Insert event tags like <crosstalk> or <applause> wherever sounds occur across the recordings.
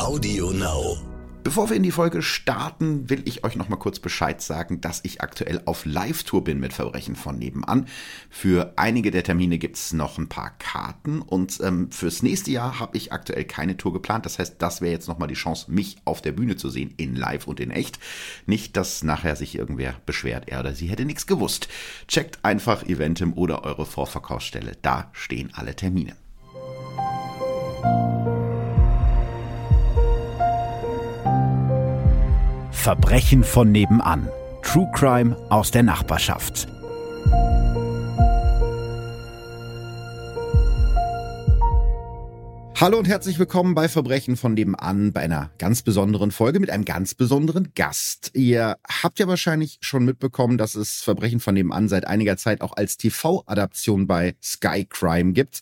Audio Now. Bevor wir in die Folge starten, will ich euch noch mal kurz Bescheid sagen, dass ich aktuell auf Live-Tour bin mit Verbrechen von nebenan. Für einige der Termine gibt's noch ein paar Karten und ähm, fürs nächste Jahr habe ich aktuell keine Tour geplant. Das heißt, das wäre jetzt noch mal die Chance, mich auf der Bühne zu sehen, in live und in echt. Nicht, dass nachher sich irgendwer beschwert, er oder sie hätte nichts gewusst. Checkt einfach Eventim oder eure Vorverkaufsstelle. Da stehen alle Termine. Verbrechen von nebenan. True Crime aus der Nachbarschaft. Hallo und herzlich willkommen bei Verbrechen von nebenan, bei einer ganz besonderen Folge mit einem ganz besonderen Gast. Ihr habt ja wahrscheinlich schon mitbekommen, dass es Verbrechen von nebenan seit einiger Zeit auch als TV-Adaption bei Sky Crime gibt.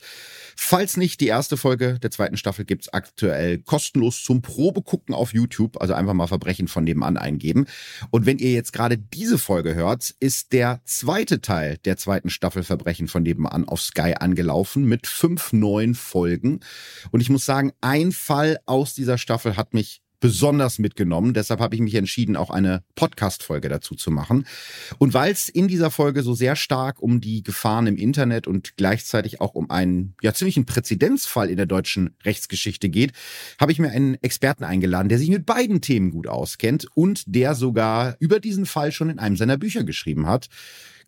Falls nicht, die erste Folge der zweiten Staffel gibt's aktuell kostenlos zum Probegucken auf YouTube, also einfach mal Verbrechen von nebenan eingeben. Und wenn ihr jetzt gerade diese Folge hört, ist der zweite Teil der zweiten Staffel Verbrechen von nebenan auf Sky angelaufen mit fünf neuen Folgen. Und ich muss sagen, ein Fall aus dieser Staffel hat mich besonders mitgenommen. Deshalb habe ich mich entschieden, auch eine Podcast-Folge dazu zu machen. Und weil es in dieser Folge so sehr stark um die Gefahren im Internet und gleichzeitig auch um einen ja ziemlichen Präzedenzfall in der deutschen Rechtsgeschichte geht, habe ich mir einen Experten eingeladen, der sich mit beiden Themen gut auskennt und der sogar über diesen Fall schon in einem seiner Bücher geschrieben hat.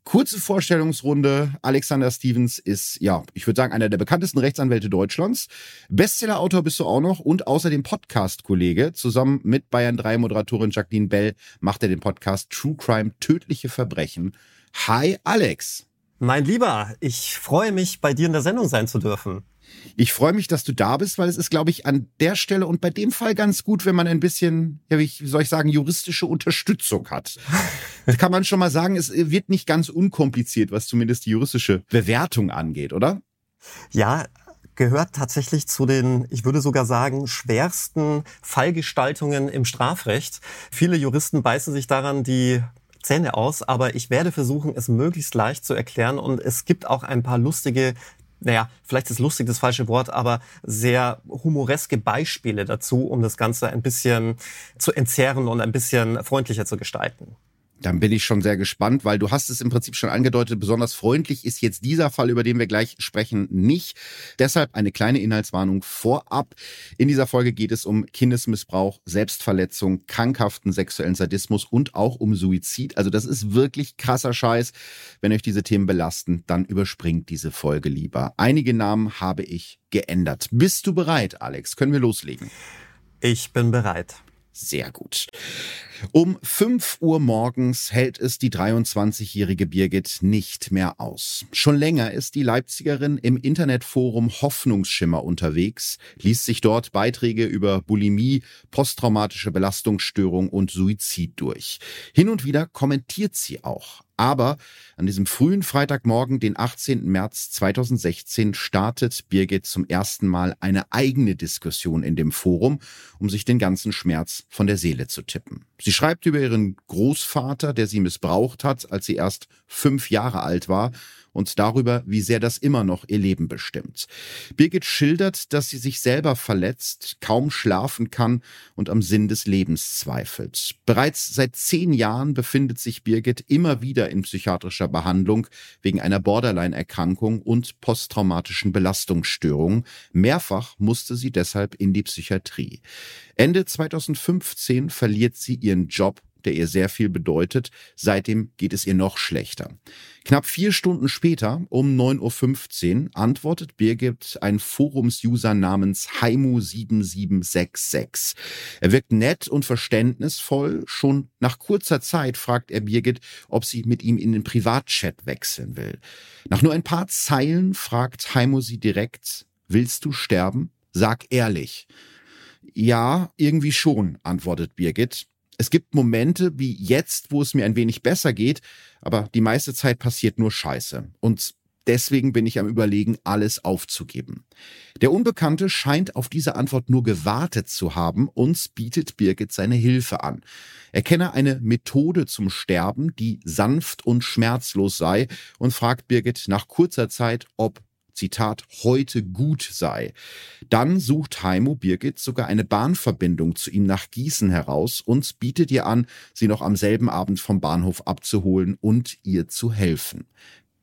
Kurze Vorstellungsrunde. Alexander Stevens ist, ja, ich würde sagen, einer der bekanntesten Rechtsanwälte Deutschlands. Bestseller-Autor bist du auch noch und außerdem Podcast-Kollege. Zusammen mit Bayern 3 Moderatorin Jacqueline Bell macht er den Podcast True Crime Tödliche Verbrechen. Hi, Alex. Mein Lieber, ich freue mich, bei dir in der Sendung sein zu dürfen. Ich freue mich, dass du da bist, weil es ist, glaube ich, an der Stelle und bei dem Fall ganz gut, wenn man ein bisschen, ja, wie soll ich sagen, juristische Unterstützung hat. Das <laughs> kann man schon mal sagen, es wird nicht ganz unkompliziert, was zumindest die juristische Bewertung angeht, oder? Ja, gehört tatsächlich zu den, ich würde sogar sagen, schwersten Fallgestaltungen im Strafrecht. Viele Juristen beißen sich daran die Zähne aus, aber ich werde versuchen, es möglichst leicht zu erklären und es gibt auch ein paar lustige naja, vielleicht ist lustig das falsche Wort, aber sehr humoreske Beispiele dazu, um das Ganze ein bisschen zu entzerren und ein bisschen freundlicher zu gestalten. Dann bin ich schon sehr gespannt, weil du hast es im Prinzip schon angedeutet, besonders freundlich ist jetzt dieser Fall, über den wir gleich sprechen, nicht. Deshalb eine kleine Inhaltswarnung vorab. In dieser Folge geht es um Kindesmissbrauch, Selbstverletzung, krankhaften sexuellen Sadismus und auch um Suizid. Also das ist wirklich krasser Scheiß. Wenn euch diese Themen belasten, dann überspringt diese Folge lieber. Einige Namen habe ich geändert. Bist du bereit, Alex? Können wir loslegen? Ich bin bereit. Sehr gut. Um 5 Uhr morgens hält es die 23-jährige Birgit nicht mehr aus. Schon länger ist die Leipzigerin im Internetforum Hoffnungsschimmer unterwegs, liest sich dort Beiträge über Bulimie, posttraumatische Belastungsstörung und Suizid durch. Hin und wieder kommentiert sie auch. Aber an diesem frühen Freitagmorgen, den 18. März 2016, startet Birgit zum ersten Mal eine eigene Diskussion in dem Forum, um sich den ganzen Schmerz von der Seele zu tippen. Sie schreibt über ihren Großvater, der sie missbraucht hat, als sie erst fünf Jahre alt war und darüber, wie sehr das immer noch ihr Leben bestimmt. Birgit schildert, dass sie sich selber verletzt, kaum schlafen kann und am Sinn des Lebens zweifelt. Bereits seit zehn Jahren befindet sich Birgit immer wieder in psychiatrischer Behandlung wegen einer Borderline-Erkrankung und posttraumatischen Belastungsstörungen. Mehrfach musste sie deshalb in die Psychiatrie. Ende 2015 verliert sie ihren Job der ihr sehr viel bedeutet. Seitdem geht es ihr noch schlechter. Knapp vier Stunden später, um 9.15 Uhr, antwortet Birgit ein Forums-User namens Haimu7766. Er wirkt nett und verständnisvoll. Schon nach kurzer Zeit fragt er Birgit, ob sie mit ihm in den Privatchat wechseln will. Nach nur ein paar Zeilen fragt Haimu sie direkt, willst du sterben? Sag ehrlich. Ja, irgendwie schon, antwortet Birgit. Es gibt Momente wie jetzt, wo es mir ein wenig besser geht, aber die meiste Zeit passiert nur Scheiße. Und deswegen bin ich am Überlegen, alles aufzugeben. Der Unbekannte scheint auf diese Antwort nur gewartet zu haben und bietet Birgit seine Hilfe an. Er kenne eine Methode zum Sterben, die sanft und schmerzlos sei und fragt Birgit nach kurzer Zeit, ob Zitat, heute gut sei. Dann sucht Heimo Birgit sogar eine Bahnverbindung zu ihm nach Gießen heraus und bietet ihr an, sie noch am selben Abend vom Bahnhof abzuholen und ihr zu helfen.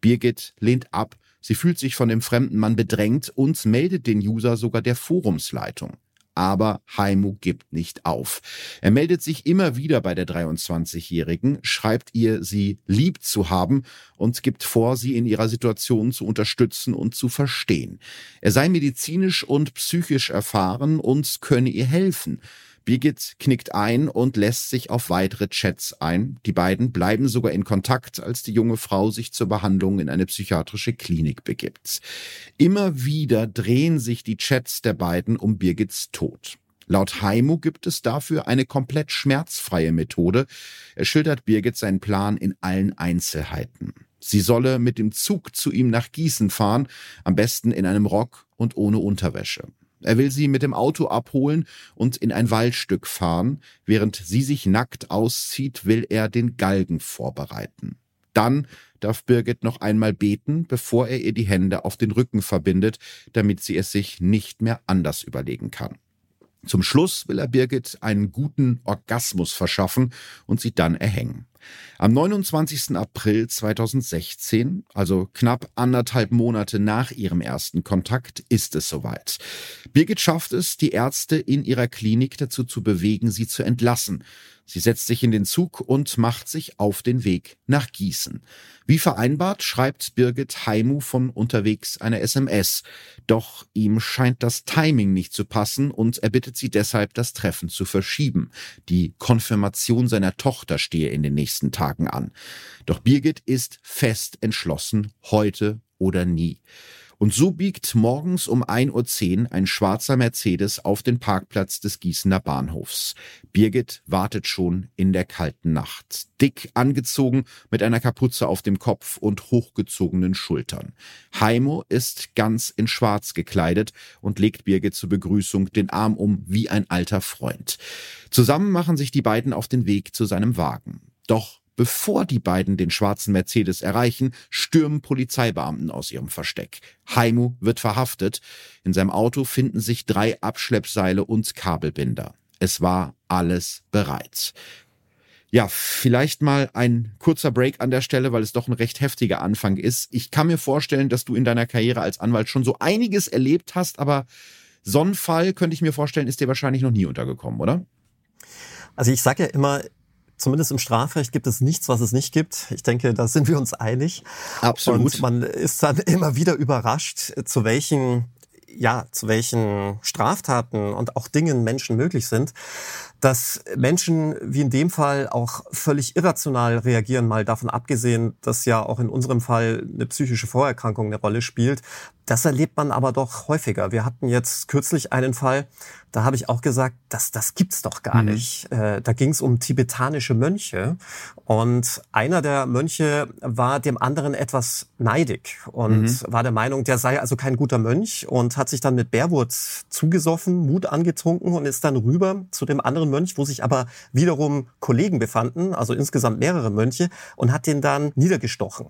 Birgit lehnt ab, sie fühlt sich von dem fremden Mann bedrängt und meldet den User sogar der Forumsleitung aber Heimo gibt nicht auf. Er meldet sich immer wieder bei der 23-Jährigen, schreibt ihr, sie lieb zu haben und gibt vor, sie in ihrer Situation zu unterstützen und zu verstehen. Er sei medizinisch und psychisch erfahren und könne ihr helfen. Birgit knickt ein und lässt sich auf weitere Chats ein. Die beiden bleiben sogar in Kontakt, als die junge Frau sich zur Behandlung in eine psychiatrische Klinik begibt. Immer wieder drehen sich die Chats der beiden um Birgits Tod. Laut Heimo gibt es dafür eine komplett schmerzfreie Methode. Er schildert Birgit seinen Plan in allen Einzelheiten. Sie solle mit dem Zug zu ihm nach Gießen fahren, am besten in einem Rock und ohne Unterwäsche. Er will sie mit dem Auto abholen und in ein Waldstück fahren. Während sie sich nackt auszieht, will er den Galgen vorbereiten. Dann darf Birgit noch einmal beten, bevor er ihr die Hände auf den Rücken verbindet, damit sie es sich nicht mehr anders überlegen kann. Zum Schluss will er Birgit einen guten Orgasmus verschaffen und sie dann erhängen. Am 29. April 2016, also knapp anderthalb Monate nach ihrem ersten Kontakt, ist es soweit. Birgit schafft es, die Ärzte in ihrer Klinik dazu zu bewegen, sie zu entlassen. Sie setzt sich in den Zug und macht sich auf den Weg nach Gießen. Wie vereinbart schreibt Birgit Heimu von unterwegs eine SMS. Doch ihm scheint das Timing nicht zu passen und er bittet sie deshalb, das Treffen zu verschieben. Die Konfirmation seiner Tochter stehe in den nächsten Tagen an. Doch Birgit ist fest entschlossen, heute oder nie. Und so biegt morgens um 1.10 Uhr ein schwarzer Mercedes auf den Parkplatz des Gießener Bahnhofs. Birgit wartet schon in der kalten Nacht. Dick angezogen, mit einer Kapuze auf dem Kopf und hochgezogenen Schultern. Heimo ist ganz in schwarz gekleidet und legt Birgit zur Begrüßung den Arm um wie ein alter Freund. Zusammen machen sich die beiden auf den Weg zu seinem Wagen. Doch Bevor die beiden den schwarzen Mercedes erreichen, stürmen Polizeibeamten aus ihrem Versteck. Heimo wird verhaftet. In seinem Auto finden sich drei Abschleppseile und Kabelbinder. Es war alles bereit. Ja, vielleicht mal ein kurzer Break an der Stelle, weil es doch ein recht heftiger Anfang ist. Ich kann mir vorstellen, dass du in deiner Karriere als Anwalt schon so einiges erlebt hast, aber so ein Fall könnte ich mir vorstellen, ist dir wahrscheinlich noch nie untergekommen, oder? Also ich sage ja immer, zumindest im Strafrecht gibt es nichts, was es nicht gibt. Ich denke, da sind wir uns einig. Absolut. Und man ist dann <laughs> immer wieder überrascht, zu welchen ja, zu welchen Straftaten und auch Dingen Menschen möglich sind dass Menschen wie in dem Fall auch völlig irrational reagieren, mal davon abgesehen, dass ja auch in unserem Fall eine psychische Vorerkrankung eine Rolle spielt. Das erlebt man aber doch häufiger. Wir hatten jetzt kürzlich einen Fall, da habe ich auch gesagt, das, das gibt's doch gar mhm. nicht. Äh, da ging es um tibetanische Mönche und einer der Mönche war dem anderen etwas neidig und mhm. war der Meinung, der sei also kein guter Mönch und hat sich dann mit Bärwurz zugesoffen, Mut angetrunken und ist dann rüber zu dem anderen anderen Mönch, wo sich aber wiederum Kollegen befanden, also insgesamt mehrere Mönche, und hat den dann niedergestochen.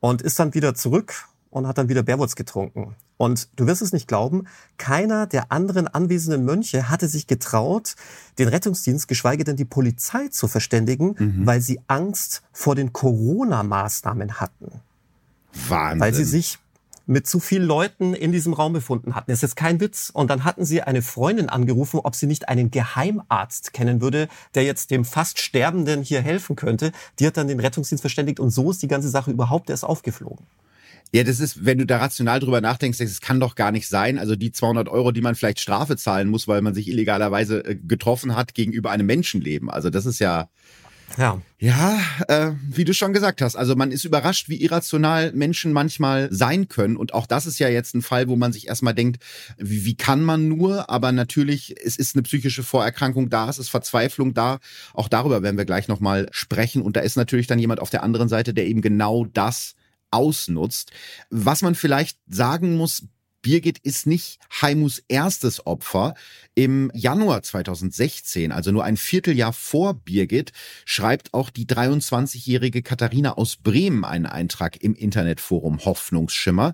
Und ist dann wieder zurück und hat dann wieder Bärwurz getrunken. Und du wirst es nicht glauben, keiner der anderen anwesenden Mönche hatte sich getraut, den Rettungsdienst, geschweige denn die Polizei zu verständigen, mhm. weil sie Angst vor den Corona-Maßnahmen hatten. Wahnsinn. Weil sie sich mit zu vielen Leuten in diesem Raum befunden hatten. Das ist jetzt kein Witz. Und dann hatten sie eine Freundin angerufen, ob sie nicht einen Geheimarzt kennen würde, der jetzt dem fast Sterbenden hier helfen könnte. Die hat dann den Rettungsdienst verständigt und so ist die ganze Sache überhaupt erst aufgeflogen. Ja, das ist, wenn du da rational drüber nachdenkst, das kann doch gar nicht sein. Also die 200 Euro, die man vielleicht Strafe zahlen muss, weil man sich illegalerweise äh, getroffen hat gegenüber einem Menschenleben. Also das ist ja, ja. Ja, äh, wie du schon gesagt hast, also man ist überrascht, wie irrational Menschen manchmal sein können. Und auch das ist ja jetzt ein Fall, wo man sich erstmal denkt, wie, wie kann man nur? Aber natürlich, es ist eine psychische Vorerkrankung da, es ist Verzweiflung da. Auch darüber werden wir gleich nochmal sprechen. Und da ist natürlich dann jemand auf der anderen Seite, der eben genau das ausnutzt. Was man vielleicht sagen muss, Birgit ist nicht Heimus erstes Opfer. Im Januar 2016, also nur ein Vierteljahr vor Birgit, schreibt auch die 23-jährige Katharina aus Bremen einen Eintrag im Internetforum Hoffnungsschimmer.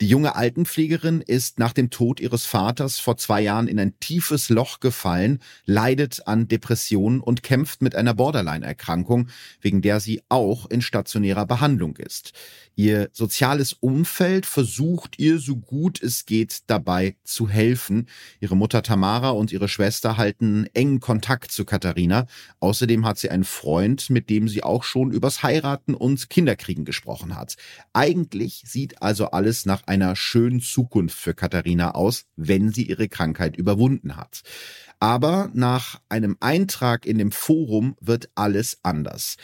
Die junge Altenpflegerin ist nach dem Tod ihres Vaters vor zwei Jahren in ein tiefes Loch gefallen, leidet an Depressionen und kämpft mit einer Borderline-Erkrankung, wegen der sie auch in stationärer Behandlung ist. Ihr soziales Umfeld versucht ihr so gut es geht dabei zu helfen. Ihre Mutter Tamara und ihre Schwester halten engen Kontakt zu Katharina. Außerdem hat sie einen Freund, mit dem sie auch schon übers Heiraten und Kinderkriegen gesprochen hat. Eigentlich sieht also alles nach einer schönen Zukunft für Katharina aus, wenn sie ihre Krankheit überwunden hat. Aber nach einem Eintrag in dem Forum wird alles anders.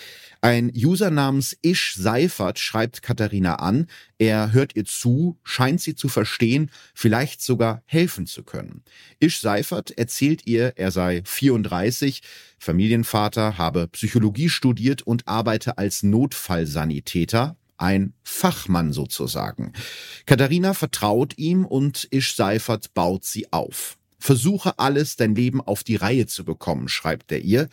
Ein User namens Ish Seifert schreibt Katharina an, er hört ihr zu, scheint sie zu verstehen, vielleicht sogar helfen zu können. Ish Seifert erzählt ihr, er sei 34, Familienvater, habe Psychologie studiert und arbeite als Notfallsanitäter, ein Fachmann sozusagen. Katharina vertraut ihm und Ish Seifert baut sie auf. Versuche alles, dein Leben auf die Reihe zu bekommen, schreibt er ihr.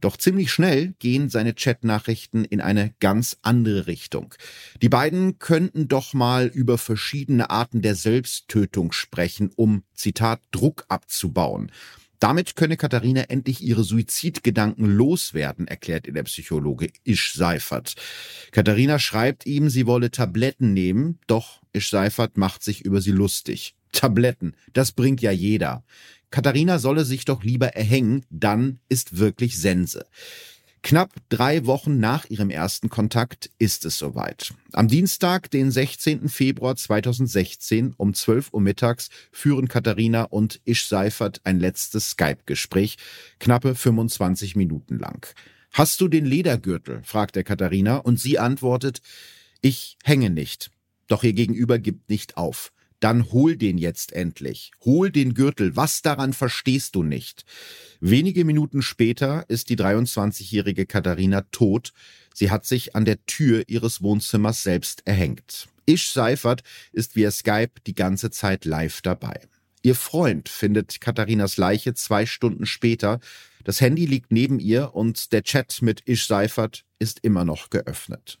Doch ziemlich schnell gehen seine Chatnachrichten in eine ganz andere Richtung. Die beiden könnten doch mal über verschiedene Arten der Selbsttötung sprechen, um, Zitat, Druck abzubauen. Damit könne Katharina endlich ihre Suizidgedanken loswerden, erklärt ihr der Psychologe Isch Seifert. Katharina schreibt ihm, sie wolle Tabletten nehmen, doch Isch Seifert macht sich über sie lustig. Tabletten, das bringt ja jeder. Katharina solle sich doch lieber erhängen, dann ist wirklich Sense. Knapp drei Wochen nach ihrem ersten Kontakt ist es soweit. Am Dienstag, den 16. Februar 2016 um 12 Uhr mittags führen Katharina und Ish Seifert ein letztes Skype-Gespräch, knappe 25 Minuten lang. Hast du den Ledergürtel? fragt er Katharina und sie antwortet, ich hänge nicht. Doch ihr Gegenüber gibt nicht auf dann hol den jetzt endlich. Hol den Gürtel. Was daran verstehst du nicht? Wenige Minuten später ist die 23-jährige Katharina tot. Sie hat sich an der Tür ihres Wohnzimmers selbst erhängt. Ish Seifert ist via Skype die ganze Zeit live dabei. Ihr Freund findet Katharinas Leiche zwei Stunden später. Das Handy liegt neben ihr und der Chat mit Ish Seifert ist immer noch geöffnet.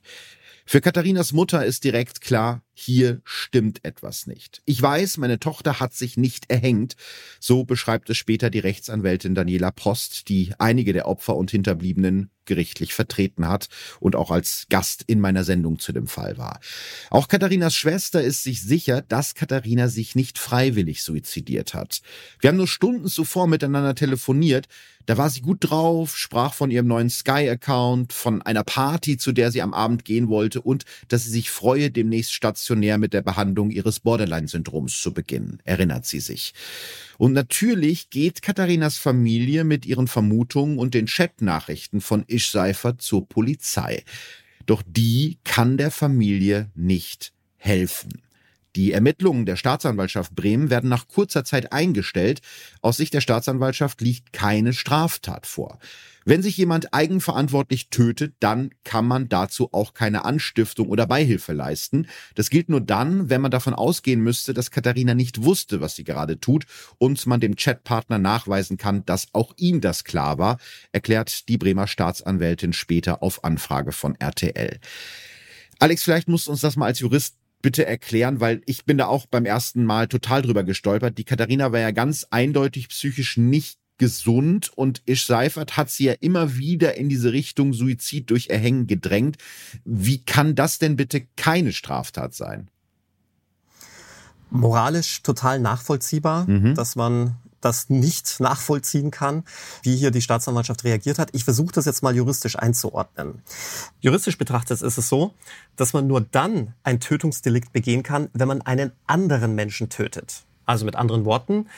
Für Katharinas Mutter ist direkt klar, hier stimmt etwas nicht. Ich weiß, meine Tochter hat sich nicht erhängt. So beschreibt es später die Rechtsanwältin Daniela Post, die einige der Opfer und Hinterbliebenen gerichtlich vertreten hat und auch als Gast in meiner Sendung zu dem Fall war. Auch Katharinas Schwester ist sich sicher, dass Katharina sich nicht freiwillig suizidiert hat. Wir haben nur Stunden zuvor miteinander telefoniert. Da war sie gut drauf, sprach von ihrem neuen Sky-Account, von einer Party, zu der sie am Abend gehen wollte und dass sie sich freue, demnächst stationär mit der Behandlung ihres Borderline-Syndroms zu beginnen, erinnert sie sich. Und natürlich geht Katharinas Familie mit ihren Vermutungen und den Chatnachrichten von Ish Seifert zur Polizei. Doch die kann der Familie nicht helfen. Die Ermittlungen der Staatsanwaltschaft Bremen werden nach kurzer Zeit eingestellt. Aus Sicht der Staatsanwaltschaft liegt keine Straftat vor. Wenn sich jemand eigenverantwortlich tötet, dann kann man dazu auch keine Anstiftung oder Beihilfe leisten. Das gilt nur dann, wenn man davon ausgehen müsste, dass Katharina nicht wusste, was sie gerade tut und man dem Chatpartner nachweisen kann, dass auch ihm das klar war, erklärt die Bremer Staatsanwältin später auf Anfrage von RTL. Alex, vielleicht musst du uns das mal als Jurist bitte erklären, weil ich bin da auch beim ersten Mal total drüber gestolpert. Die Katharina war ja ganz eindeutig psychisch nicht gesund und Ish Seifert hat sie ja immer wieder in diese Richtung Suizid durch Erhängen gedrängt. Wie kann das denn bitte keine Straftat sein? Moralisch total nachvollziehbar, mhm. dass man das nicht nachvollziehen kann, wie hier die Staatsanwaltschaft reagiert hat. Ich versuche das jetzt mal juristisch einzuordnen. Juristisch betrachtet ist es so, dass man nur dann ein Tötungsdelikt begehen kann, wenn man einen anderen Menschen tötet. Also mit anderen Worten,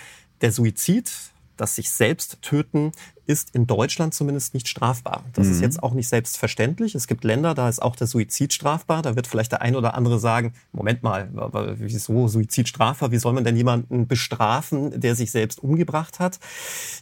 der Suizid das sich selbst töten ist in Deutschland zumindest nicht strafbar. Das mhm. ist jetzt auch nicht selbstverständlich. Es gibt Länder, da ist auch der Suizid strafbar. Da wird vielleicht der ein oder andere sagen, Moment mal, wieso Suizid strafbar? Wie soll man denn jemanden bestrafen, der sich selbst umgebracht hat?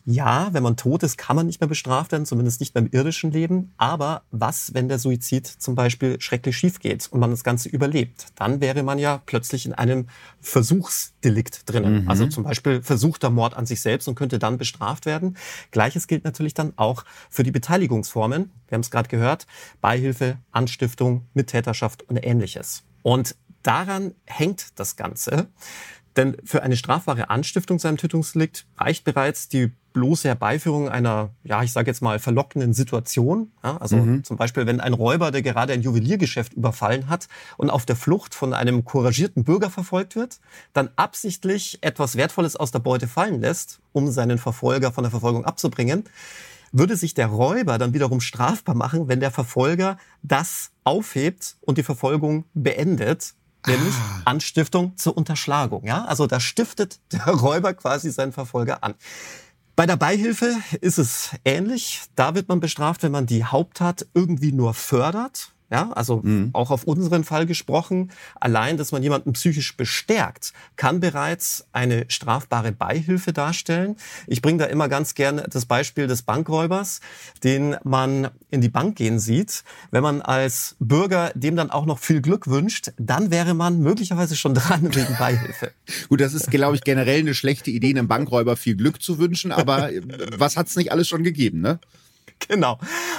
Ja, wenn man tot ist, kann man nicht mehr bestraft werden, zumindest nicht beim irdischen Leben. Aber was, wenn der Suizid zum Beispiel schrecklich schief geht und man das Ganze überlebt? Dann wäre man ja plötzlich in einem Versuchsdelikt drinnen. Mhm. Also zum Beispiel versuchter Mord an sich selbst und könnte dann bestraft werden. Gleiches gilt natürlich dann auch für die Beteiligungsformen. Wir haben es gerade gehört, Beihilfe, Anstiftung, Mittäterschaft und ähnliches. Und daran hängt das Ganze. Denn für eine strafbare Anstiftung zu einem Tötungsdelikt reicht bereits die bloße Herbeiführung einer, ja, ich sage jetzt mal, verlockenden Situation. Ja, also mhm. zum Beispiel, wenn ein Räuber, der gerade ein Juweliergeschäft überfallen hat und auf der Flucht von einem couragierten Bürger verfolgt wird, dann absichtlich etwas Wertvolles aus der Beute fallen lässt, um seinen Verfolger von der Verfolgung abzubringen, würde sich der Räuber dann wiederum strafbar machen, wenn der Verfolger das aufhebt und die Verfolgung beendet nämlich ah. Anstiftung zur Unterschlagung. Ja, also da stiftet der <laughs> Räuber quasi seinen Verfolger an. Bei der Beihilfe ist es ähnlich. Da wird man bestraft, wenn man die Haupttat irgendwie nur fördert. Ja, also mhm. auch auf unseren Fall gesprochen, allein, dass man jemanden psychisch bestärkt, kann bereits eine strafbare Beihilfe darstellen. Ich bringe da immer ganz gerne das Beispiel des Bankräubers, den man in die Bank gehen sieht. Wenn man als Bürger dem dann auch noch viel Glück wünscht, dann wäre man möglicherweise schon dran <laughs> wegen Beihilfe. Gut, das ist, glaube ich, generell eine schlechte Idee, einem Bankräuber viel Glück zu wünschen, aber was hat's nicht alles schon gegeben, ne? <laughs> Genau.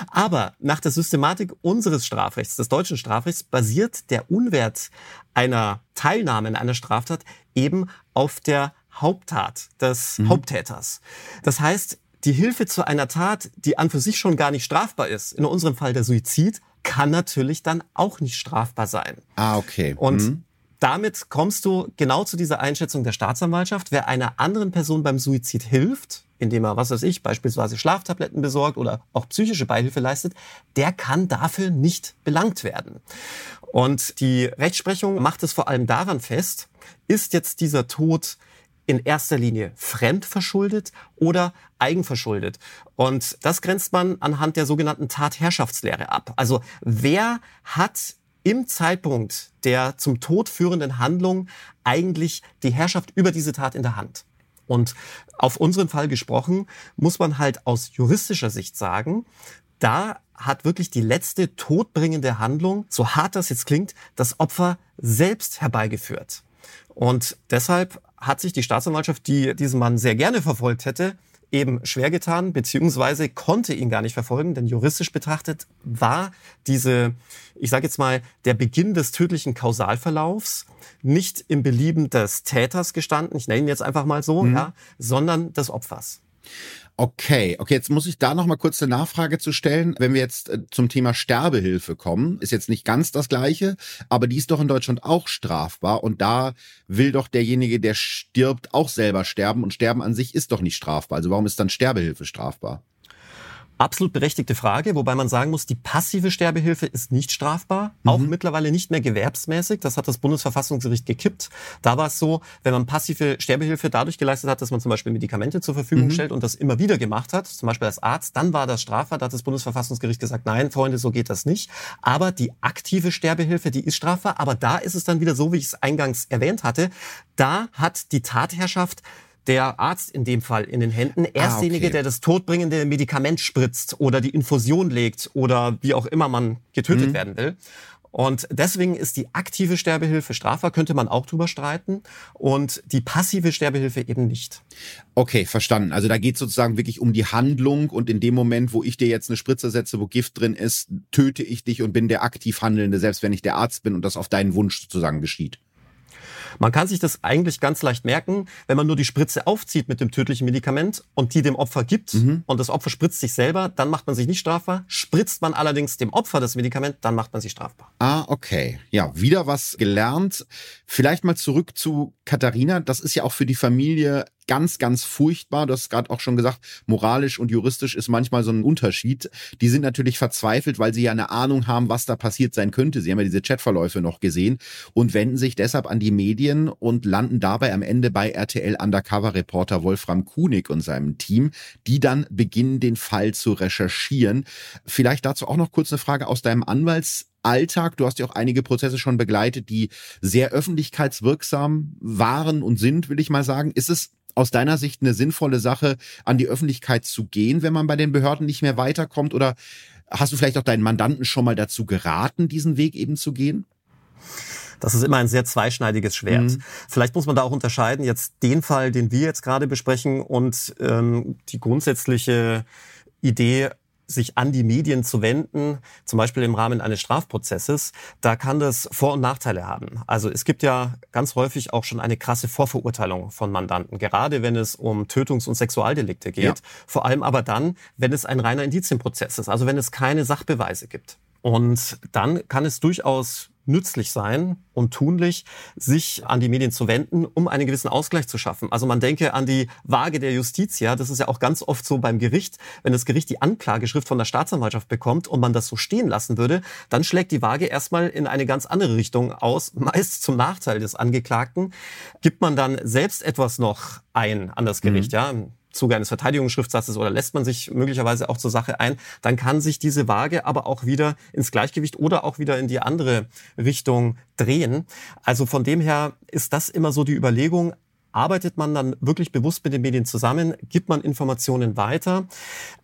Aber nach der Systematik unseres Strafrechts, des deutschen Strafrechts, basiert der Unwert einer Teilnahme in einer Straftat eben auf der Haupttat des mhm. Haupttäters. Das heißt, die Hilfe zu einer Tat, die an für sich schon gar nicht strafbar ist, in unserem Fall der Suizid, kann natürlich dann auch nicht strafbar sein. Ah, okay. Und mhm. Damit kommst du genau zu dieser Einschätzung der Staatsanwaltschaft. Wer einer anderen Person beim Suizid hilft, indem er, was weiß ich, beispielsweise Schlaftabletten besorgt oder auch psychische Beihilfe leistet, der kann dafür nicht belangt werden. Und die Rechtsprechung macht es vor allem daran fest, ist jetzt dieser Tod in erster Linie fremdverschuldet oder eigenverschuldet. Und das grenzt man anhand der sogenannten Tatherrschaftslehre ab. Also wer hat im Zeitpunkt der zum Tod führenden Handlung eigentlich die Herrschaft über diese Tat in der Hand? Und auf unseren Fall gesprochen, muss man halt aus juristischer Sicht sagen, da hat wirklich die letzte todbringende Handlung, so hart das jetzt klingt, das Opfer selbst herbeigeführt. Und deshalb hat sich die Staatsanwaltschaft, die diesen Mann sehr gerne verfolgt hätte, eben schwer getan, beziehungsweise konnte ihn gar nicht verfolgen, denn juristisch betrachtet war diese, ich sage jetzt mal, der Beginn des tödlichen Kausalverlaufs nicht im Belieben des Täters gestanden, ich nenne ihn jetzt einfach mal so, mhm. ja, sondern des Opfers. Okay, okay, jetzt muss ich da noch mal kurz eine Nachfrage zu stellen. Wenn wir jetzt äh, zum Thema Sterbehilfe kommen, ist jetzt nicht ganz das gleiche, aber die ist doch in Deutschland auch strafbar und da will doch derjenige, der stirbt, auch selber sterben und sterben an sich ist doch nicht strafbar. Also warum ist dann Sterbehilfe strafbar? Absolut berechtigte Frage, wobei man sagen muss, die passive Sterbehilfe ist nicht strafbar, mhm. auch mittlerweile nicht mehr gewerbsmäßig. Das hat das Bundesverfassungsgericht gekippt. Da war es so, wenn man passive Sterbehilfe dadurch geleistet hat, dass man zum Beispiel Medikamente zur Verfügung mhm. stellt und das immer wieder gemacht hat, zum Beispiel als Arzt, dann war das strafbar. Da hat das Bundesverfassungsgericht gesagt, nein, Freunde, so geht das nicht. Aber die aktive Sterbehilfe, die ist strafbar. Aber da ist es dann wieder so, wie ich es eingangs erwähnt hatte. Da hat die Tatherrschaft der Arzt in dem Fall in den Händen. Er ist ah, derjenige, der das todbringende Medikament spritzt oder die Infusion legt oder wie auch immer man getötet mhm. werden will. Und deswegen ist die aktive Sterbehilfe strafbar, könnte man auch drüber streiten, und die passive Sterbehilfe eben nicht. Okay, verstanden. Also da geht es sozusagen wirklich um die Handlung und in dem Moment, wo ich dir jetzt eine Spritze setze, wo Gift drin ist, töte ich dich und bin der aktiv Handelnde, selbst wenn ich der Arzt bin und das auf deinen Wunsch sozusagen geschieht. Man kann sich das eigentlich ganz leicht merken, wenn man nur die Spritze aufzieht mit dem tödlichen Medikament und die dem Opfer gibt mhm. und das Opfer spritzt sich selber, dann macht man sich nicht strafbar. Spritzt man allerdings dem Opfer das Medikament, dann macht man sich strafbar. Ah, okay. Ja, wieder was gelernt. Vielleicht mal zurück zu Katharina. Das ist ja auch für die Familie ganz, ganz furchtbar. Du hast gerade auch schon gesagt, moralisch und juristisch ist manchmal so ein Unterschied. Die sind natürlich verzweifelt, weil sie ja eine Ahnung haben, was da passiert sein könnte. Sie haben ja diese Chatverläufe noch gesehen und wenden sich deshalb an die Medien und landen dabei am Ende bei RTL Undercover Reporter Wolfram Kunig und seinem Team, die dann beginnen, den Fall zu recherchieren. Vielleicht dazu auch noch kurz eine Frage aus deinem Anwalts Alltag. Du hast ja auch einige Prozesse schon begleitet, die sehr öffentlichkeitswirksam waren und sind, will ich mal sagen. Ist es aus deiner Sicht eine sinnvolle Sache, an die Öffentlichkeit zu gehen, wenn man bei den Behörden nicht mehr weiterkommt? Oder hast du vielleicht auch deinen Mandanten schon mal dazu geraten, diesen Weg eben zu gehen? Das ist immer ein sehr zweischneidiges Schwert. Mhm. Vielleicht muss man da auch unterscheiden, jetzt den Fall, den wir jetzt gerade besprechen und ähm, die grundsätzliche Idee, sich an die Medien zu wenden, zum Beispiel im Rahmen eines Strafprozesses, da kann das Vor- und Nachteile haben. Also es gibt ja ganz häufig auch schon eine krasse Vorverurteilung von Mandanten, gerade wenn es um Tötungs- und Sexualdelikte geht. Ja. Vor allem aber dann, wenn es ein reiner Indizienprozess ist, also wenn es keine Sachbeweise gibt. Und dann kann es durchaus nützlich sein und tunlich, sich an die Medien zu wenden, um einen gewissen Ausgleich zu schaffen. Also man denke an die Waage der Justitia. Das ist ja auch ganz oft so beim Gericht. Wenn das Gericht die Anklageschrift von der Staatsanwaltschaft bekommt und man das so stehen lassen würde, dann schlägt die Waage erstmal in eine ganz andere Richtung aus, <laughs> meist zum Nachteil des Angeklagten. Gibt man dann selbst etwas noch ein an das Gericht, mhm. ja? Zuge eines Verteidigungsschriftsatzes oder lässt man sich möglicherweise auch zur Sache ein, dann kann sich diese Waage aber auch wieder ins Gleichgewicht oder auch wieder in die andere Richtung drehen. Also von dem her ist das immer so die Überlegung, arbeitet man dann wirklich bewusst mit den Medien zusammen, gibt man Informationen weiter.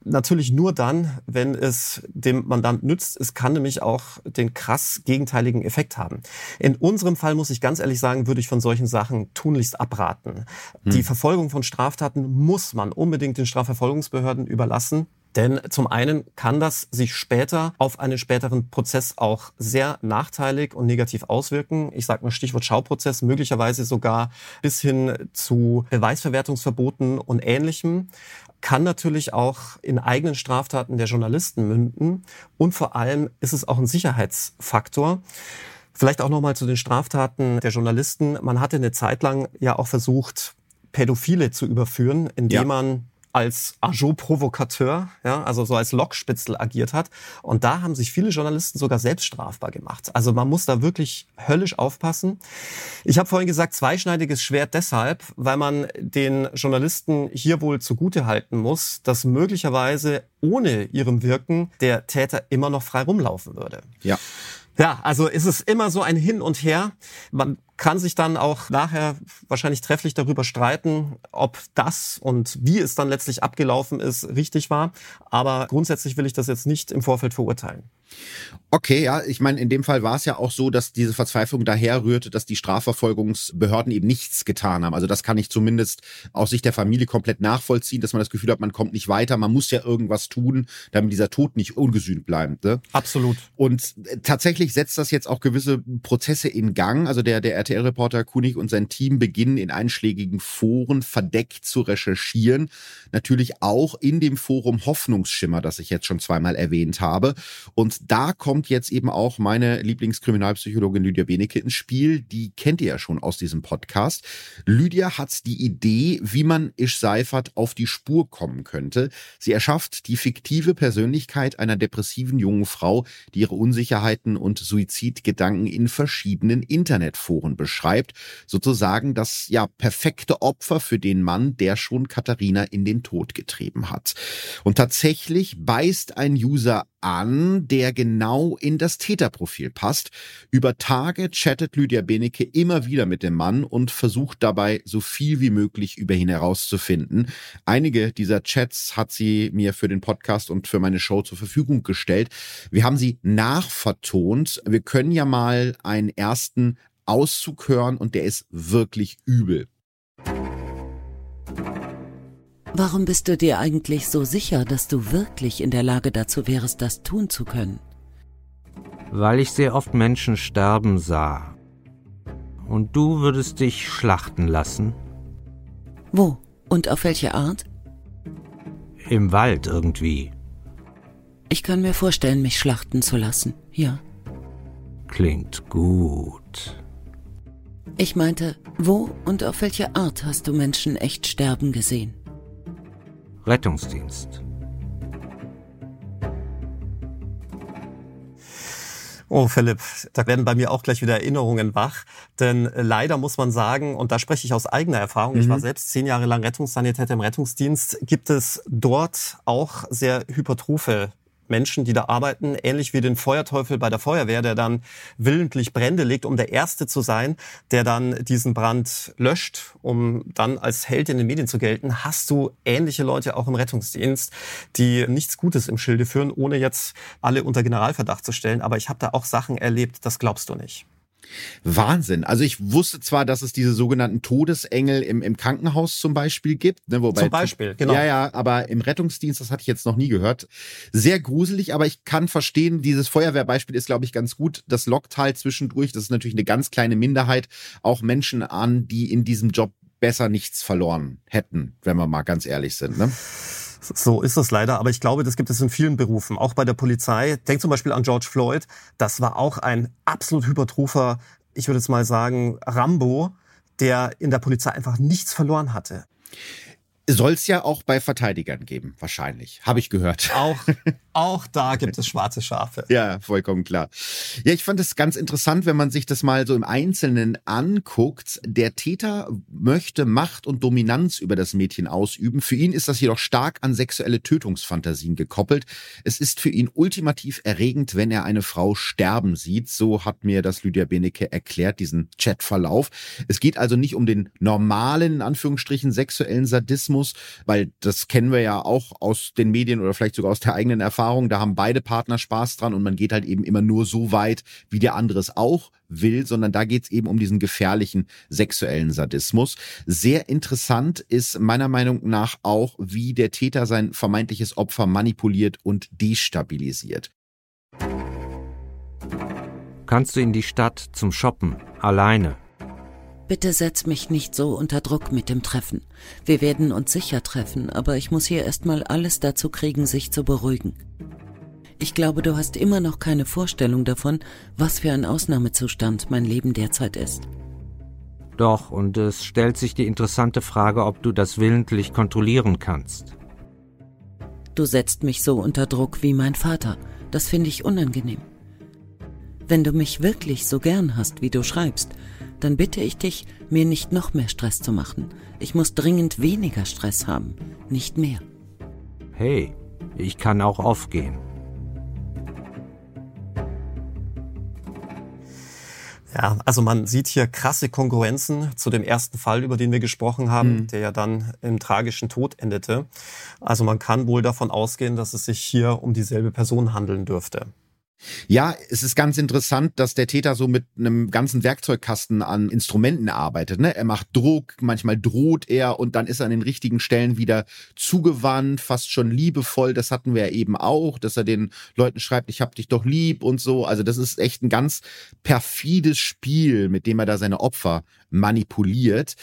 Natürlich nur dann, wenn es dem Mandant nützt. Es kann nämlich auch den krass gegenteiligen Effekt haben. In unserem Fall muss ich ganz ehrlich sagen, würde ich von solchen Sachen tunlichst abraten. Hm. Die Verfolgung von Straftaten muss man unbedingt den Strafverfolgungsbehörden überlassen. Denn zum einen kann das sich später auf einen späteren Prozess auch sehr nachteilig und negativ auswirken. Ich sage mal Stichwort Schauprozess, möglicherweise sogar bis hin zu Beweisverwertungsverboten und Ähnlichem kann natürlich auch in eigenen Straftaten der Journalisten münden. Und vor allem ist es auch ein Sicherheitsfaktor. Vielleicht auch nochmal zu den Straftaten der Journalisten. Man hatte eine Zeit lang ja auch versucht, Pädophile zu überführen, indem ja. man als Agent-Provokateur, ja, also so als Lockspitzel agiert hat. Und da haben sich viele Journalisten sogar selbst strafbar gemacht. Also man muss da wirklich höllisch aufpassen. Ich habe vorhin gesagt, zweischneidiges Schwert deshalb, weil man den Journalisten hier wohl zugute halten muss, dass möglicherweise ohne ihrem Wirken der Täter immer noch frei rumlaufen würde. Ja. Ja, also ist es immer so ein Hin und Her. Man kann sich dann auch nachher wahrscheinlich trefflich darüber streiten, ob das und wie es dann letztlich abgelaufen ist, richtig war. Aber grundsätzlich will ich das jetzt nicht im Vorfeld verurteilen. Okay, ja, ich meine, in dem Fall war es ja auch so, dass diese Verzweiflung daher rührte, dass die Strafverfolgungsbehörden eben nichts getan haben. Also das kann ich zumindest aus Sicht der Familie komplett nachvollziehen, dass man das Gefühl hat, man kommt nicht weiter, man muss ja irgendwas tun, damit dieser Tod nicht ungesühnt bleibt. Ne? Absolut. Und äh, tatsächlich setzt das jetzt auch gewisse Prozesse in Gang. Also der, der RTL-Reporter Kunig und sein Team beginnen in einschlägigen Foren verdeckt zu recherchieren. Natürlich auch in dem Forum Hoffnungsschimmer, das ich jetzt schon zweimal erwähnt habe. Und da kommt jetzt eben auch meine Lieblingskriminalpsychologin Lydia Benecke ins Spiel. Die kennt ihr ja schon aus diesem Podcast. Lydia hat die Idee, wie man Ish Seifert auf die Spur kommen könnte. Sie erschafft die fiktive Persönlichkeit einer depressiven jungen Frau, die ihre Unsicherheiten und Suizidgedanken in verschiedenen Internetforen beschreibt. Sozusagen das ja perfekte Opfer für den Mann, der schon Katharina in den Tod getrieben hat. Und tatsächlich beißt ein User an, der genau in das Täterprofil passt. Über Tage chattet Lydia Benecke immer wieder mit dem Mann und versucht dabei so viel wie möglich über ihn herauszufinden. Einige dieser Chats hat sie mir für den Podcast und für meine Show zur Verfügung gestellt. Wir haben sie nachvertont. Wir können ja mal einen ersten Auszug hören und der ist wirklich übel. Warum bist du dir eigentlich so sicher, dass du wirklich in der Lage dazu wärst, das tun zu können? Weil ich sehr oft Menschen sterben sah. Und du würdest dich schlachten lassen? Wo und auf welche Art? Im Wald irgendwie. Ich kann mir vorstellen, mich schlachten zu lassen, ja. Klingt gut. Ich meinte, wo und auf welche Art hast du Menschen echt sterben gesehen? Rettungsdienst. Oh, Philipp, da werden bei mir auch gleich wieder Erinnerungen wach. Denn leider muss man sagen, und da spreche ich aus eigener Erfahrung, mhm. ich war mhm. selbst zehn Jahre lang Rettungssanitäter im Rettungsdienst, gibt es dort auch sehr hypertrophe Menschen, die da arbeiten, ähnlich wie den Feuerteufel bei der Feuerwehr, der dann willentlich Brände legt, um der Erste zu sein, der dann diesen Brand löscht, um dann als Held in den Medien zu gelten, hast du ähnliche Leute auch im Rettungsdienst, die nichts Gutes im Schilde führen, ohne jetzt alle unter Generalverdacht zu stellen. Aber ich habe da auch Sachen erlebt, das glaubst du nicht. Wahnsinn. Also ich wusste zwar, dass es diese sogenannten Todesengel im, im Krankenhaus zum Beispiel gibt. Ne, wobei, zum Beispiel, genau. Ja, ja, aber im Rettungsdienst, das hatte ich jetzt noch nie gehört. Sehr gruselig, aber ich kann verstehen, dieses Feuerwehrbeispiel ist, glaube ich, ganz gut. Das lockt halt zwischendurch, das ist natürlich eine ganz kleine Minderheit, auch Menschen an, die in diesem Job besser nichts verloren hätten, wenn wir mal ganz ehrlich sind. Ne? So ist es leider, aber ich glaube, das gibt es in vielen Berufen, auch bei der Polizei. Denk zum Beispiel an George Floyd. Das war auch ein absolut hypertropher, ich würde jetzt mal sagen, Rambo, der in der Polizei einfach nichts verloren hatte. Soll es ja auch bei Verteidigern geben, wahrscheinlich. Habe ich gehört. Auch, <laughs> auch da gibt es schwarze Schafe. Ja, vollkommen klar. Ja, ich fand es ganz interessant, wenn man sich das mal so im Einzelnen anguckt. Der Täter möchte Macht und Dominanz über das Mädchen ausüben. Für ihn ist das jedoch stark an sexuelle Tötungsfantasien gekoppelt. Es ist für ihn ultimativ erregend, wenn er eine Frau sterben sieht. So hat mir das Lydia Benecke erklärt, diesen Chatverlauf. Es geht also nicht um den normalen, in Anführungsstrichen, sexuellen Sadismus, weil das kennen wir ja auch aus den Medien oder vielleicht sogar aus der eigenen Erfahrung. Da haben beide Partner Spaß dran und man geht halt eben immer nur so weit, wie der andere es auch will, sondern da geht es eben um diesen gefährlichen sexuellen Sadismus. Sehr interessant ist meiner Meinung nach auch, wie der Täter sein vermeintliches Opfer manipuliert und destabilisiert. Kannst du in die Stadt zum Shoppen alleine? Bitte setz mich nicht so unter Druck mit dem Treffen. Wir werden uns sicher treffen, aber ich muss hier erstmal alles dazu kriegen, sich zu beruhigen. Ich glaube, du hast immer noch keine Vorstellung davon, was für ein Ausnahmezustand mein Leben derzeit ist. Doch, und es stellt sich die interessante Frage, ob du das willentlich kontrollieren kannst. Du setzt mich so unter Druck wie mein Vater. Das finde ich unangenehm. Wenn du mich wirklich so gern hast, wie du schreibst, dann bitte ich dich, mir nicht noch mehr Stress zu machen. Ich muss dringend weniger Stress haben, nicht mehr. Hey, ich kann auch aufgehen. Ja, also man sieht hier krasse Konkurrenzen zu dem ersten Fall, über den wir gesprochen haben, mhm. der ja dann im tragischen Tod endete. Also man kann wohl davon ausgehen, dass es sich hier um dieselbe Person handeln dürfte. Ja, es ist ganz interessant, dass der Täter so mit einem ganzen Werkzeugkasten an Instrumenten arbeitet. Ne? Er macht Druck, manchmal droht er und dann ist er an den richtigen Stellen wieder zugewandt, fast schon liebevoll. Das hatten wir ja eben auch, dass er den Leuten schreibt, ich hab dich doch lieb und so. Also das ist echt ein ganz perfides Spiel, mit dem er da seine Opfer manipuliert.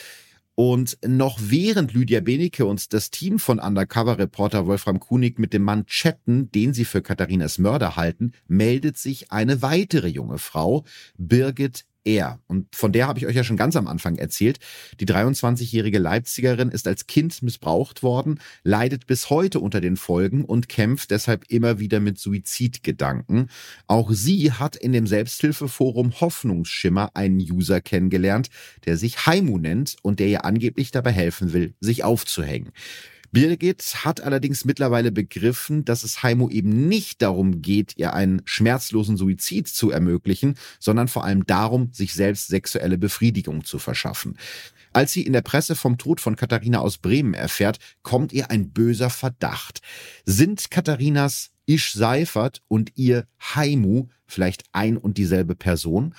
Und noch während Lydia Benecke und das Team von Undercover-Reporter Wolfram Kunig mit dem Mann chatten, den sie für Katharinas Mörder halten, meldet sich eine weitere junge Frau, Birgit er. Und von der habe ich euch ja schon ganz am Anfang erzählt. Die 23-jährige Leipzigerin ist als Kind missbraucht worden, leidet bis heute unter den Folgen und kämpft deshalb immer wieder mit Suizidgedanken. Auch sie hat in dem Selbsthilfeforum Hoffnungsschimmer einen User kennengelernt, der sich Haimu nennt und der ihr angeblich dabei helfen will, sich aufzuhängen. Birgit hat allerdings mittlerweile begriffen, dass es Heimo eben nicht darum geht, ihr einen schmerzlosen Suizid zu ermöglichen, sondern vor allem darum, sich selbst sexuelle Befriedigung zu verschaffen. Als sie in der Presse vom Tod von Katharina aus Bremen erfährt, kommt ihr ein böser Verdacht. Sind Katharinas Isch Seifert und ihr Haimu vielleicht ein und dieselbe Person?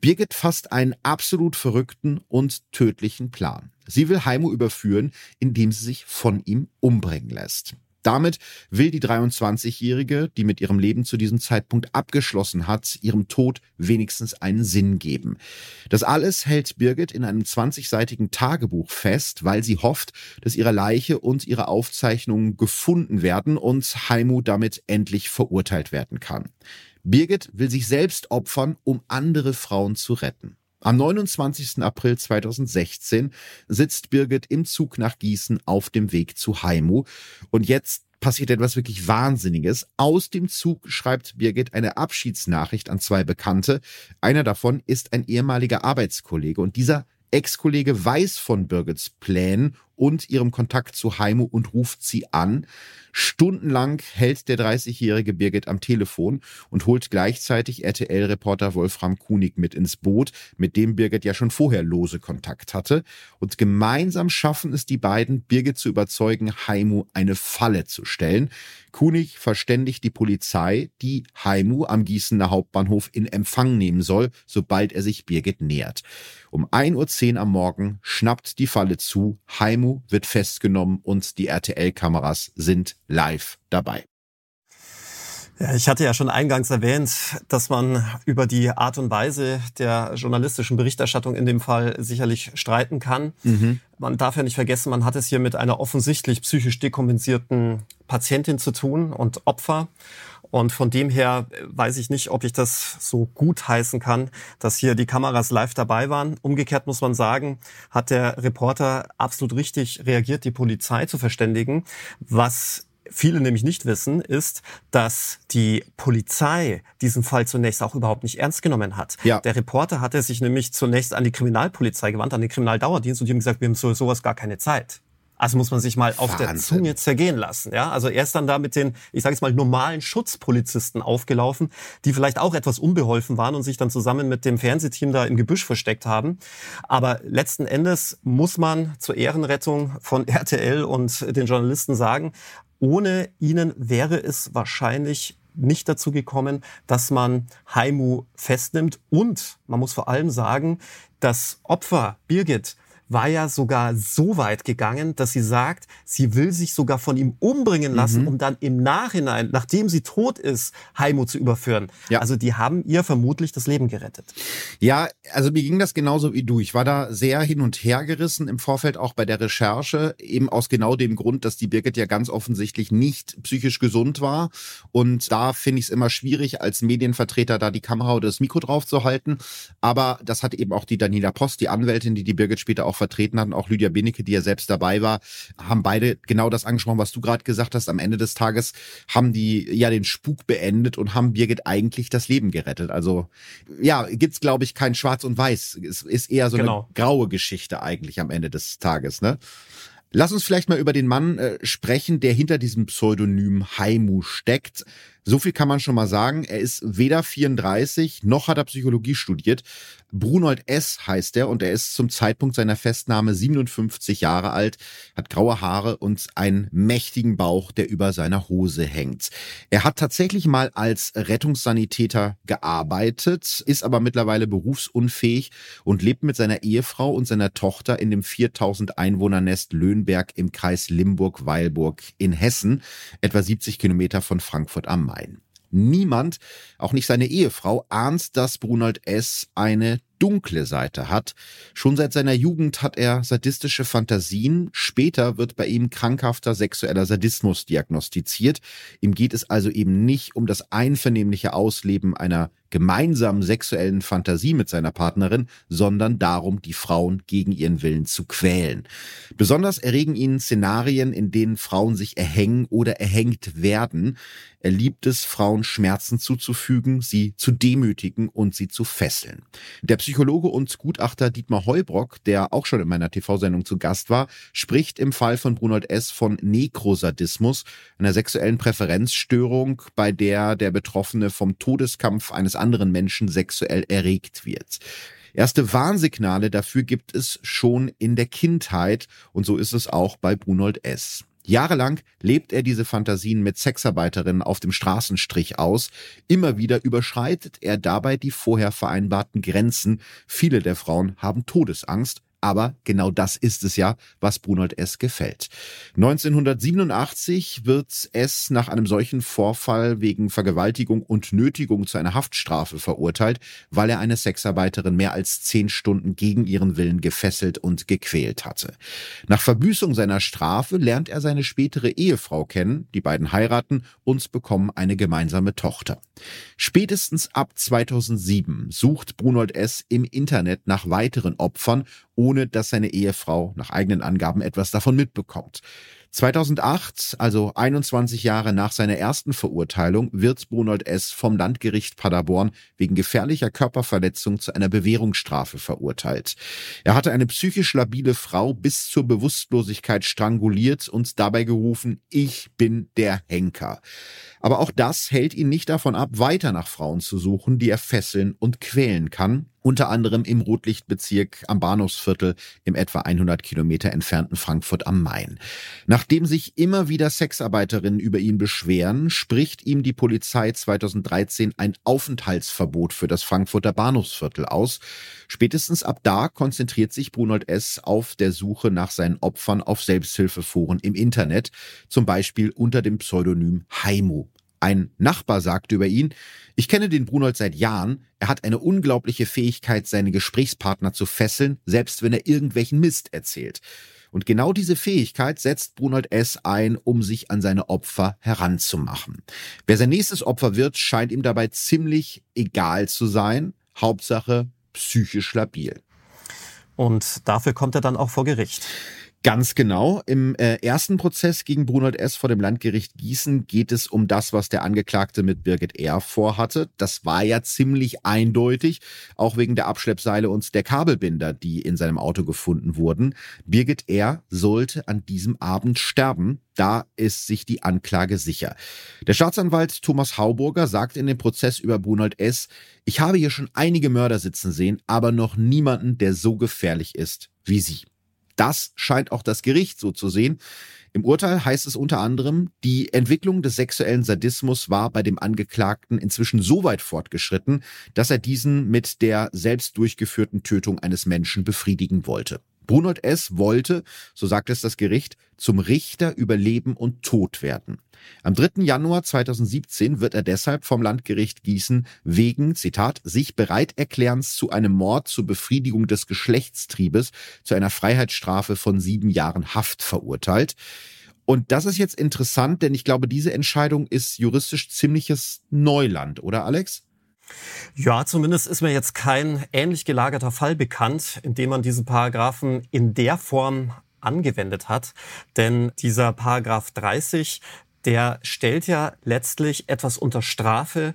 Birgit fasst einen absolut verrückten und tödlichen Plan. Sie will Heimo überführen, indem sie sich von ihm umbringen lässt. Damit will die 23-Jährige, die mit ihrem Leben zu diesem Zeitpunkt abgeschlossen hat, ihrem Tod wenigstens einen Sinn geben. Das alles hält Birgit in einem 20-seitigen Tagebuch fest, weil sie hofft, dass ihre Leiche und ihre Aufzeichnungen gefunden werden und Heimo damit endlich verurteilt werden kann. Birgit will sich selbst opfern, um andere Frauen zu retten. Am 29. April 2016 sitzt Birgit im Zug nach Gießen auf dem Weg zu Haimu. Und jetzt passiert etwas wirklich Wahnsinniges. Aus dem Zug schreibt Birgit eine Abschiedsnachricht an zwei Bekannte. Einer davon ist ein ehemaliger Arbeitskollege und dieser Ex-Kollege weiß von Birgits Plänen und ihrem Kontakt zu Heimo und ruft sie an. Stundenlang hält der 30-jährige Birgit am Telefon und holt gleichzeitig RTL-Reporter Wolfram Kunig mit ins Boot, mit dem Birgit ja schon vorher lose Kontakt hatte. Und gemeinsam schaffen es die beiden, Birgit zu überzeugen, Heimo eine Falle zu stellen. Kunig verständigt die Polizei, die Heimu am Gießener Hauptbahnhof in Empfang nehmen soll, sobald er sich Birgit nähert. Um 1.10 Uhr am Morgen schnappt die Falle zu, Heimu wird festgenommen und die RTL-Kameras sind live dabei. Ja, ich hatte ja schon eingangs erwähnt, dass man über die Art und Weise der journalistischen Berichterstattung in dem Fall sicherlich streiten kann. Mhm. Man darf ja nicht vergessen, man hat es hier mit einer offensichtlich psychisch dekompensierten Patientin zu tun und Opfer. Und von dem her weiß ich nicht, ob ich das so gut heißen kann, dass hier die Kameras live dabei waren. Umgekehrt muss man sagen, hat der Reporter absolut richtig reagiert, die Polizei zu verständigen, was viele nämlich nicht wissen, ist, dass die Polizei diesen Fall zunächst auch überhaupt nicht ernst genommen hat. Ja. Der Reporter hatte sich nämlich zunächst an die Kriminalpolizei gewandt, an den Kriminaldauerdienst und die haben gesagt, wir haben so sowas gar keine Zeit. Also muss man sich mal auf Wahnsinn. der Zunge zergehen lassen. Ja, also er ist dann da mit den, ich sage jetzt mal normalen Schutzpolizisten aufgelaufen, die vielleicht auch etwas unbeholfen waren und sich dann zusammen mit dem Fernsehteam da im Gebüsch versteckt haben. Aber letzten Endes muss man zur Ehrenrettung von <laughs> RTL und den Journalisten sagen, ohne ihnen wäre es wahrscheinlich nicht dazu gekommen, dass man Haimu festnimmt. Und man muss vor allem sagen, das Opfer Birgit war ja sogar so weit gegangen, dass sie sagt, sie will sich sogar von ihm umbringen lassen, mhm. um dann im Nachhinein, nachdem sie tot ist, Heimo zu überführen. Ja. Also die haben ihr vermutlich das Leben gerettet. Ja, also mir ging das genauso wie du. Ich war da sehr hin und her gerissen im Vorfeld auch bei der Recherche, eben aus genau dem Grund, dass die Birgit ja ganz offensichtlich nicht psychisch gesund war. Und da finde ich es immer schwierig, als Medienvertreter da die Kamera oder das Mikro drauf zu halten. Aber das hat eben auch die Daniela Post, die Anwältin, die die Birgit später auch vertreten hatten, auch Lydia Benecke, die ja selbst dabei war, haben beide genau das angesprochen, was du gerade gesagt hast. Am Ende des Tages haben die ja den Spuk beendet und haben Birgit eigentlich das Leben gerettet. Also ja, gibt's glaube ich kein Schwarz und Weiß. Es ist eher so genau. eine graue Geschichte eigentlich am Ende des Tages, ne? Lass uns vielleicht mal über den Mann äh, sprechen, der hinter diesem Pseudonym Haimu steckt. So viel kann man schon mal sagen. Er ist weder 34 noch hat er Psychologie studiert. Brunold S. heißt er und er ist zum Zeitpunkt seiner Festnahme 57 Jahre alt, hat graue Haare und einen mächtigen Bauch, der über seiner Hose hängt. Er hat tatsächlich mal als Rettungssanitäter gearbeitet, ist aber mittlerweile berufsunfähig und lebt mit seiner Ehefrau und seiner Tochter in dem 4000 Einwohnernest Löhnberg im Kreis Limburg-Weilburg in Hessen, etwa 70 Kilometer von Frankfurt am Main. Niemand, auch nicht seine Ehefrau, ahnt, dass Brunald S. eine dunkle Seite hat. Schon seit seiner Jugend hat er sadistische Fantasien. Später wird bei ihm krankhafter sexueller Sadismus diagnostiziert. Ihm geht es also eben nicht um das einvernehmliche Ausleben einer gemeinsamen sexuellen Fantasie mit seiner Partnerin, sondern darum, die Frauen gegen ihren Willen zu quälen. Besonders erregen ihn Szenarien, in denen Frauen sich erhängen oder erhängt werden. Er liebt es, Frauen Schmerzen zuzufügen, sie zu demütigen und sie zu fesseln. Der Psychologe und Gutachter Dietmar Heubrock, der auch schon in meiner TV-Sendung zu Gast war, spricht im Fall von Brunold S. von Nekrosadismus, einer sexuellen Präferenzstörung, bei der der Betroffene vom Todeskampf eines anderen Menschen sexuell erregt wird. Erste Warnsignale dafür gibt es schon in der Kindheit und so ist es auch bei Brunold S. Jahrelang lebt er diese Fantasien mit Sexarbeiterinnen auf dem Straßenstrich aus. Immer wieder überschreitet er dabei die vorher vereinbarten Grenzen. Viele der Frauen haben Todesangst, aber genau das ist es ja, was Brunold S. gefällt. 1987 wird S. nach einem solchen Vorfall wegen Vergewaltigung und Nötigung zu einer Haftstrafe verurteilt, weil er eine Sexarbeiterin mehr als zehn Stunden gegen ihren Willen gefesselt und gequält hatte. Nach Verbüßung seiner Strafe lernt er seine spätere Ehefrau kennen, die beiden heiraten und bekommen eine gemeinsame Tochter. Spätestens ab 2007 sucht Brunold S. im Internet nach weiteren Opfern ohne dass seine Ehefrau nach eigenen Angaben etwas davon mitbekommt. 2008, also 21 Jahre nach seiner ersten Verurteilung, wird Brunold S. vom Landgericht Paderborn wegen gefährlicher Körperverletzung zu einer Bewährungsstrafe verurteilt. Er hatte eine psychisch labile Frau bis zur Bewusstlosigkeit stranguliert und dabei gerufen, ich bin der Henker. Aber auch das hält ihn nicht davon ab, weiter nach Frauen zu suchen, die er fesseln und quälen kann unter anderem im Rotlichtbezirk am Bahnhofsviertel im etwa 100 Kilometer entfernten Frankfurt am Main. Nachdem sich immer wieder Sexarbeiterinnen über ihn beschweren, spricht ihm die Polizei 2013 ein Aufenthaltsverbot für das Frankfurter Bahnhofsviertel aus. Spätestens ab da konzentriert sich Brunold S. auf der Suche nach seinen Opfern auf Selbsthilfeforen im Internet, zum Beispiel unter dem Pseudonym Haimu. Ein Nachbar sagte über ihn, ich kenne den Brunold seit Jahren, er hat eine unglaubliche Fähigkeit, seine Gesprächspartner zu fesseln, selbst wenn er irgendwelchen Mist erzählt. Und genau diese Fähigkeit setzt Brunold S. ein, um sich an seine Opfer heranzumachen. Wer sein nächstes Opfer wird, scheint ihm dabei ziemlich egal zu sein. Hauptsache psychisch labil. Und dafür kommt er dann auch vor Gericht. Ganz genau. Im äh, ersten Prozess gegen Brunold S. vor dem Landgericht Gießen geht es um das, was der Angeklagte mit Birgit R. vorhatte. Das war ja ziemlich eindeutig, auch wegen der Abschleppseile und der Kabelbinder, die in seinem Auto gefunden wurden. Birgit R. sollte an diesem Abend sterben. Da ist sich die Anklage sicher. Der Staatsanwalt Thomas Hauburger sagt in dem Prozess über Brunold S., ich habe hier schon einige Mörder sitzen sehen, aber noch niemanden, der so gefährlich ist wie Sie. Das scheint auch das Gericht so zu sehen. Im Urteil heißt es unter anderem, die Entwicklung des sexuellen Sadismus war bei dem Angeklagten inzwischen so weit fortgeschritten, dass er diesen mit der selbst durchgeführten Tötung eines Menschen befriedigen wollte. Brunold S. wollte, so sagt es das Gericht, zum Richter über Leben und Tod werden. Am 3. Januar 2017 wird er deshalb vom Landgericht Gießen wegen, Zitat, sich bereit erklärens zu einem Mord zur Befriedigung des Geschlechtstriebes zu einer Freiheitsstrafe von sieben Jahren Haft verurteilt. Und das ist jetzt interessant, denn ich glaube, diese Entscheidung ist juristisch ziemliches Neuland, oder Alex? Ja, zumindest ist mir jetzt kein ähnlich gelagerter Fall bekannt, in dem man diesen Paragraphen in der Form angewendet hat. Denn dieser Paragraph 30, der stellt ja letztlich etwas unter Strafe,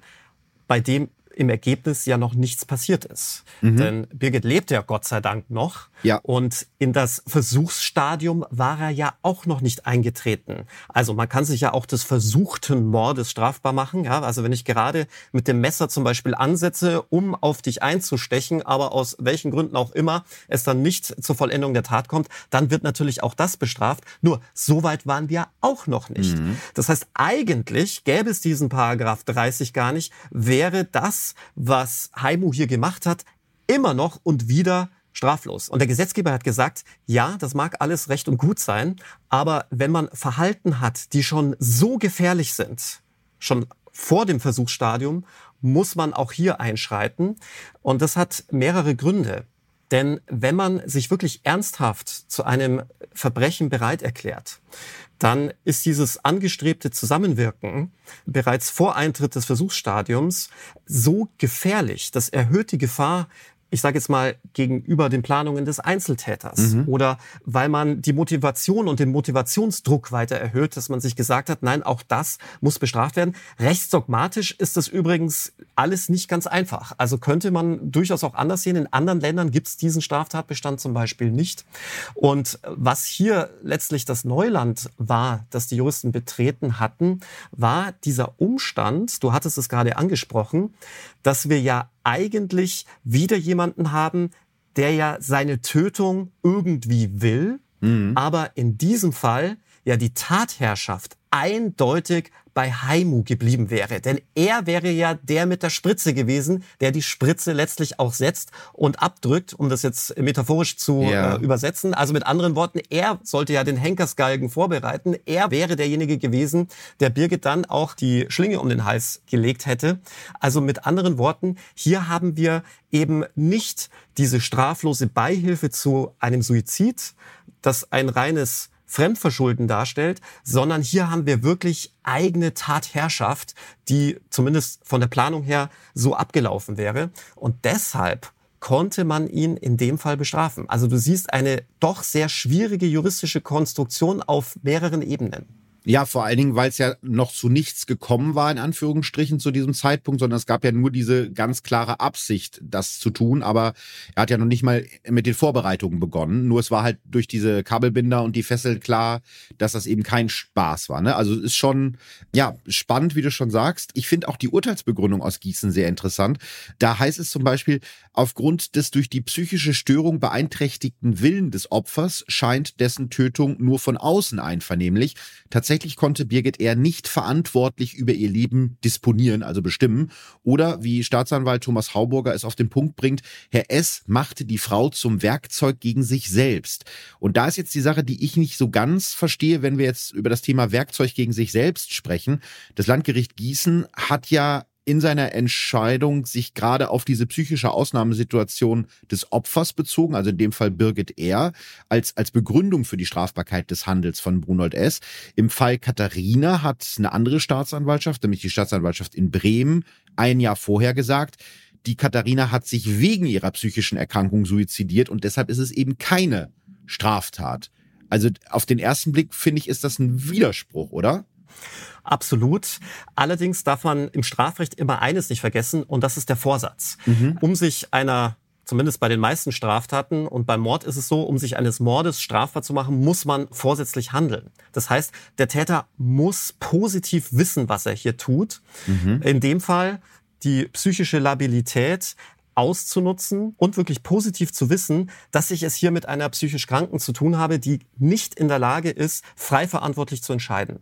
bei dem im Ergebnis ja noch nichts passiert ist. Mhm. Denn Birgit lebt ja Gott sei Dank noch. Ja. Und in das Versuchsstadium war er ja auch noch nicht eingetreten. Also man kann sich ja auch des versuchten Mordes strafbar machen. Ja, also wenn ich gerade mit dem Messer zum Beispiel ansetze, um auf dich einzustechen, aber aus welchen Gründen auch immer es dann nicht zur Vollendung der Tat kommt, dann wird natürlich auch das bestraft. Nur so weit waren wir auch noch nicht. Mhm. Das heißt, eigentlich gäbe es diesen Paragraph 30 gar nicht, wäre das, was Haimu hier gemacht hat, immer noch und wieder straflos. Und der Gesetzgeber hat gesagt, ja, das mag alles recht und gut sein, aber wenn man Verhalten hat, die schon so gefährlich sind, schon vor dem Versuchsstadium, muss man auch hier einschreiten. Und das hat mehrere Gründe. Denn wenn man sich wirklich ernsthaft zu einem Verbrechen bereit erklärt, dann ist dieses angestrebte Zusammenwirken bereits vor Eintritt des Versuchsstadiums so gefährlich, das erhöht die Gefahr, ich sage jetzt mal, gegenüber den Planungen des Einzeltäters mhm. oder weil man die Motivation und den Motivationsdruck weiter erhöht, dass man sich gesagt hat, nein, auch das muss bestraft werden. Rechtsdogmatisch ist das übrigens alles nicht ganz einfach. Also könnte man durchaus auch anders sehen. In anderen Ländern gibt es diesen Straftatbestand zum Beispiel nicht. Und was hier letztlich das Neuland war, das die Juristen betreten hatten, war dieser Umstand, du hattest es gerade angesprochen, dass wir ja eigentlich wieder jemanden haben, der ja seine Tötung irgendwie will, mhm. aber in diesem Fall ja die Tatherrschaft eindeutig bei Haimu geblieben wäre. Denn er wäre ja der mit der Spritze gewesen, der die Spritze letztlich auch setzt und abdrückt, um das jetzt metaphorisch zu ja. äh, übersetzen. Also mit anderen Worten, er sollte ja den Henkersgalgen vorbereiten. Er wäre derjenige gewesen, der Birgit dann auch die Schlinge um den Hals gelegt hätte. Also mit anderen Worten, hier haben wir eben nicht diese straflose Beihilfe zu einem Suizid, das ein reines Fremdverschulden darstellt, sondern hier haben wir wirklich eigene Tatherrschaft, die zumindest von der Planung her so abgelaufen wäre. Und deshalb konnte man ihn in dem Fall bestrafen. Also du siehst eine doch sehr schwierige juristische Konstruktion auf mehreren Ebenen. Ja, vor allen Dingen, weil es ja noch zu nichts gekommen war, in Anführungsstrichen, zu diesem Zeitpunkt, sondern es gab ja nur diese ganz klare Absicht, das zu tun. Aber er hat ja noch nicht mal mit den Vorbereitungen begonnen. Nur es war halt durch diese Kabelbinder und die Fessel klar, dass das eben kein Spaß war. Ne? Also ist schon, ja, spannend, wie du schon sagst. Ich finde auch die Urteilsbegründung aus Gießen sehr interessant. Da heißt es zum Beispiel, aufgrund des durch die psychische Störung beeinträchtigten Willen des Opfers scheint dessen Tötung nur von außen einvernehmlich. Tatsächlich konnte Birgit eher nicht verantwortlich über ihr Leben disponieren, also bestimmen. Oder wie Staatsanwalt Thomas Hauburger es auf den Punkt bringt, Herr S. machte die Frau zum Werkzeug gegen sich selbst. Und da ist jetzt die Sache, die ich nicht so ganz verstehe, wenn wir jetzt über das Thema Werkzeug gegen sich selbst sprechen. Das Landgericht Gießen hat ja in seiner Entscheidung sich gerade auf diese psychische Ausnahmesituation des Opfers bezogen, also in dem Fall Birgit R., als, als Begründung für die Strafbarkeit des Handels von Brunold S. Im Fall Katharina hat eine andere Staatsanwaltschaft, nämlich die Staatsanwaltschaft in Bremen, ein Jahr vorher gesagt, die Katharina hat sich wegen ihrer psychischen Erkrankung suizidiert und deshalb ist es eben keine Straftat. Also auf den ersten Blick finde ich, ist das ein Widerspruch, oder? Absolut. Allerdings darf man im Strafrecht immer eines nicht vergessen, und das ist der Vorsatz. Mhm. Um sich einer zumindest bei den meisten Straftaten und beim Mord ist es so, um sich eines Mordes strafbar zu machen, muss man vorsätzlich handeln. Das heißt, der Täter muss positiv wissen, was er hier tut. Mhm. In dem Fall die psychische Labilität auszunutzen und wirklich positiv zu wissen, dass ich es hier mit einer psychisch Kranken zu tun habe, die nicht in der Lage ist, frei verantwortlich zu entscheiden.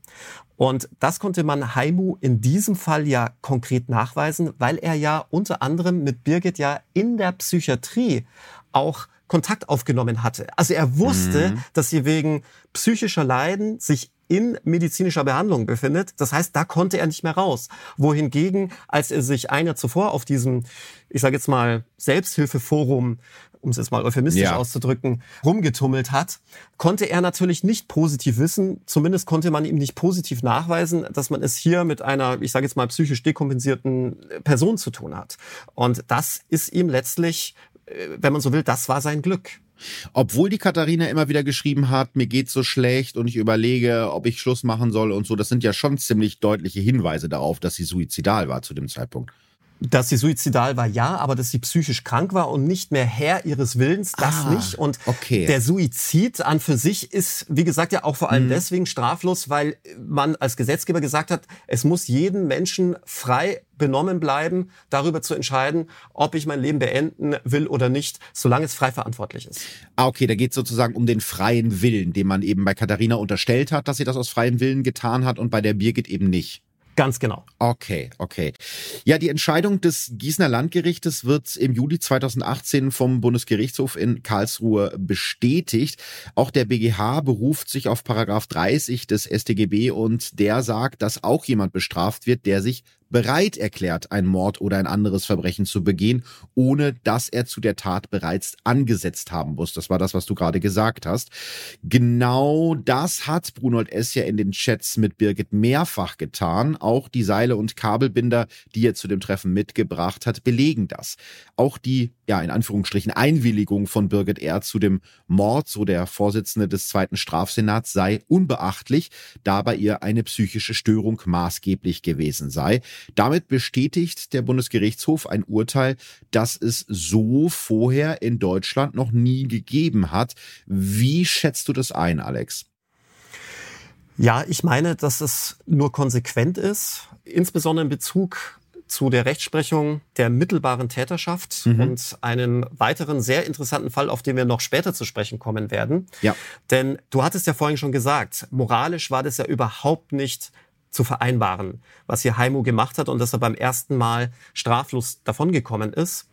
Und das konnte man Haimu in diesem Fall ja konkret nachweisen, weil er ja unter anderem mit Birgit ja in der Psychiatrie auch Kontakt aufgenommen hatte. Also er wusste, mhm. dass sie wegen psychischer Leiden sich in medizinischer Behandlung befindet. Das heißt, da konnte er nicht mehr raus. Wohingegen, als er sich ein Jahr zuvor auf diesem, ich sage jetzt mal, Selbsthilfeforum, um es jetzt mal euphemistisch ja. auszudrücken, rumgetummelt hat, konnte er natürlich nicht positiv wissen. Zumindest konnte man ihm nicht positiv nachweisen, dass man es hier mit einer, ich sage jetzt mal, psychisch dekompensierten Person zu tun hat. Und das ist ihm letztlich, äh, wenn man so will, das war sein Glück. Obwohl die Katharina immer wieder geschrieben hat, mir geht's so schlecht und ich überlege, ob ich Schluss machen soll und so, das sind ja schon ziemlich deutliche Hinweise darauf, dass sie suizidal war zu dem Zeitpunkt. Dass sie suizidal war, ja, aber dass sie psychisch krank war und nicht mehr Herr ihres Willens, das ah, nicht. Und okay. der Suizid an für sich ist, wie gesagt, ja auch vor allem mhm. deswegen straflos, weil man als Gesetzgeber gesagt hat, es muss jeden Menschen frei benommen bleiben, darüber zu entscheiden, ob ich mein Leben beenden will oder nicht, solange es frei verantwortlich ist. Ah, okay, da geht es sozusagen um den freien Willen, den man eben bei Katharina unterstellt hat, dass sie das aus freiem Willen getan hat und bei der Birgit eben nicht. Ganz genau. Okay, okay. Ja, die Entscheidung des Gießener Landgerichtes wird im Juli 2018 vom Bundesgerichtshof in Karlsruhe bestätigt. Auch der BGH beruft sich auf Paragraph 30 des StGB und der sagt, dass auch jemand bestraft wird, der sich bereit erklärt, ein Mord oder ein anderes Verbrechen zu begehen, ohne dass er zu der Tat bereits angesetzt haben muss. Das war das, was du gerade gesagt hast. Genau das hat Brunold S. ja in den Chats mit Birgit mehrfach getan. Auch die Seile und Kabelbinder, die er zu dem Treffen mitgebracht hat, belegen das. Auch die, ja, in Anführungsstrichen Einwilligung von Birgit R. zu dem Mord, so der Vorsitzende des zweiten Strafsenats, sei unbeachtlich, da bei ihr eine psychische Störung maßgeblich gewesen sei. Damit bestätigt der Bundesgerichtshof ein Urteil, das es so vorher in Deutschland noch nie gegeben hat. Wie schätzt du das ein, Alex? Ja, ich meine, dass es nur konsequent ist, insbesondere in Bezug zu der Rechtsprechung der mittelbaren Täterschaft mhm. und einen weiteren sehr interessanten Fall, auf den wir noch später zu sprechen kommen werden. Ja. Denn du hattest ja vorhin schon gesagt, moralisch war das ja überhaupt nicht zu vereinbaren, was hier Haimu gemacht hat und dass er beim ersten Mal straflos davongekommen ist.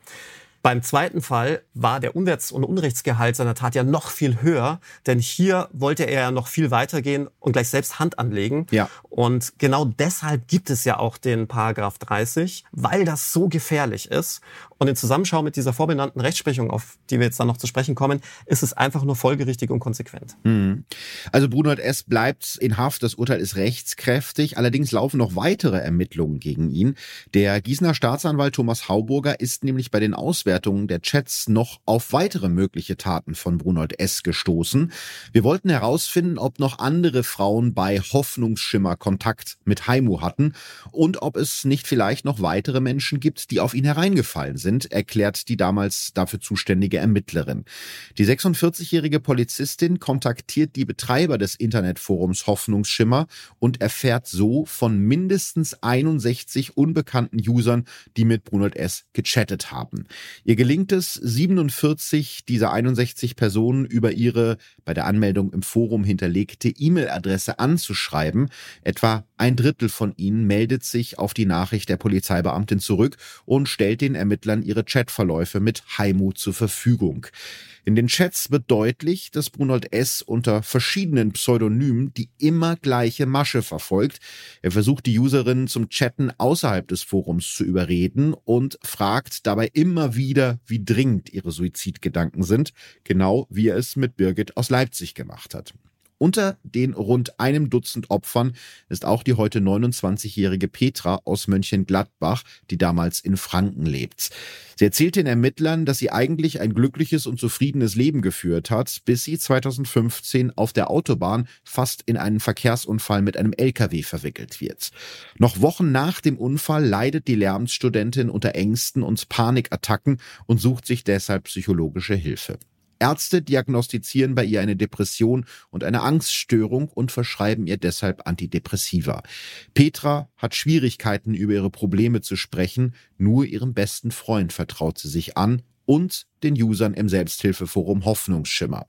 Beim zweiten Fall war der Unwärts- und Unrechtsgehalt seiner Tat ja noch viel höher, denn hier wollte er ja noch viel weitergehen und gleich selbst Hand anlegen. Ja. Und genau deshalb gibt es ja auch den Paragraph 30, weil das so gefährlich ist. Und in Zusammenschau mit dieser vorbenannten Rechtsprechung, auf die wir jetzt dann noch zu sprechen kommen, ist es einfach nur folgerichtig und konsequent. Mhm. Also Brunert S. bleibt in Haft, das Urteil ist rechtskräftig, allerdings laufen noch weitere Ermittlungen gegen ihn. Der Gießener Staatsanwalt Thomas Hauburger ist nämlich bei den Auswertungen Auswertung der Chats noch auf weitere mögliche Taten von Brunold S. gestoßen. Wir wollten herausfinden, ob noch andere Frauen bei Hoffnungsschimmer Kontakt mit Haimu hatten und ob es nicht vielleicht noch weitere Menschen gibt, die auf ihn hereingefallen sind, erklärt die damals dafür zuständige Ermittlerin. Die 46-jährige Polizistin kontaktiert die Betreiber des Internetforums Hoffnungsschimmer und erfährt so von mindestens 61 unbekannten Usern, die mit Brunot S. gechattet haben. Ihr gelingt es, 47 dieser 61 Personen über ihre bei der Anmeldung im Forum hinterlegte E-Mail-Adresse anzuschreiben. Etwa ein Drittel von ihnen meldet sich auf die Nachricht der Polizeibeamtin zurück und stellt den Ermittlern ihre Chatverläufe mit Haimu zur Verfügung. In den Chats wird deutlich, dass Brunold S. unter verschiedenen Pseudonymen die immer gleiche Masche verfolgt. Er versucht die Userinnen zum Chatten außerhalb des Forums zu überreden und fragt dabei immer wieder, wie dringend ihre Suizidgedanken sind, genau wie er es mit Birgit aus Leipzig gemacht hat. Unter den rund einem Dutzend Opfern ist auch die heute 29-jährige Petra aus Mönchengladbach, die damals in Franken lebt. Sie erzählt den Ermittlern, dass sie eigentlich ein glückliches und zufriedenes Leben geführt hat, bis sie 2015 auf der Autobahn fast in einen Verkehrsunfall mit einem LKW verwickelt wird. Noch Wochen nach dem Unfall leidet die Lehramtsstudentin unter Ängsten und Panikattacken und sucht sich deshalb psychologische Hilfe. Ärzte diagnostizieren bei ihr eine Depression und eine Angststörung und verschreiben ihr deshalb Antidepressiva. Petra hat Schwierigkeiten, über ihre Probleme zu sprechen. Nur ihrem besten Freund vertraut sie sich an und den Usern im Selbsthilfeforum Hoffnungsschimmer.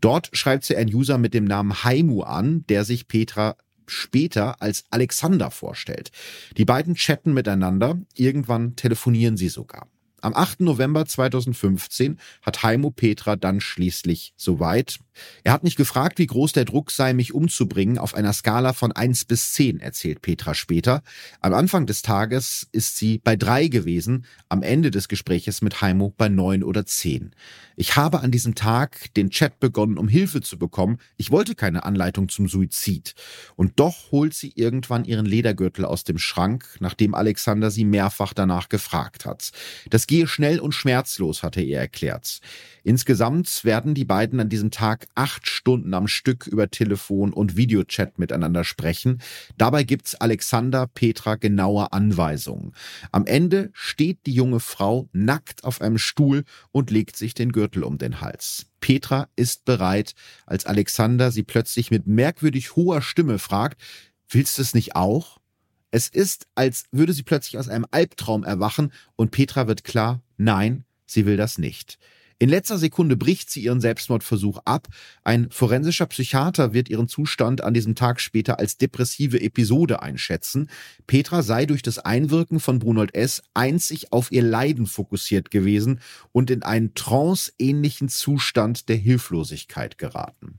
Dort schreibt sie einen User mit dem Namen Haimu an, der sich Petra später als Alexander vorstellt. Die beiden chatten miteinander, irgendwann telefonieren sie sogar. Am 8. November 2015 hat Heimo Petra dann schließlich soweit. Er hat nicht gefragt, wie groß der Druck sei, mich umzubringen, auf einer Skala von 1 bis 10, erzählt Petra später. Am Anfang des Tages ist sie bei 3 gewesen, am Ende des Gespräches mit Heimo bei 9 oder 10. Ich habe an diesem Tag den Chat begonnen, um Hilfe zu bekommen. Ich wollte keine Anleitung zum Suizid. Und doch holt sie irgendwann ihren Ledergürtel aus dem Schrank, nachdem Alexander sie mehrfach danach gefragt hat. Das gehe schnell und schmerzlos, hatte er erklärt. Insgesamt werden die beiden an diesem Tag acht Stunden am Stück über Telefon und Videochat miteinander sprechen. Dabei gibt's Alexander Petra genaue Anweisungen. Am Ende steht die junge Frau nackt auf einem Stuhl und legt sich den Gürtel um den Hals. Petra ist bereit, als Alexander sie plötzlich mit merkwürdig hoher Stimme fragt, willst du es nicht auch? Es ist, als würde sie plötzlich aus einem Albtraum erwachen und Petra wird klar, nein, sie will das nicht. In letzter Sekunde bricht sie ihren Selbstmordversuch ab. Ein forensischer Psychiater wird ihren Zustand an diesem Tag später als depressive Episode einschätzen. Petra sei durch das Einwirken von Brunold S. einzig auf ihr Leiden fokussiert gewesen und in einen tranceähnlichen Zustand der Hilflosigkeit geraten.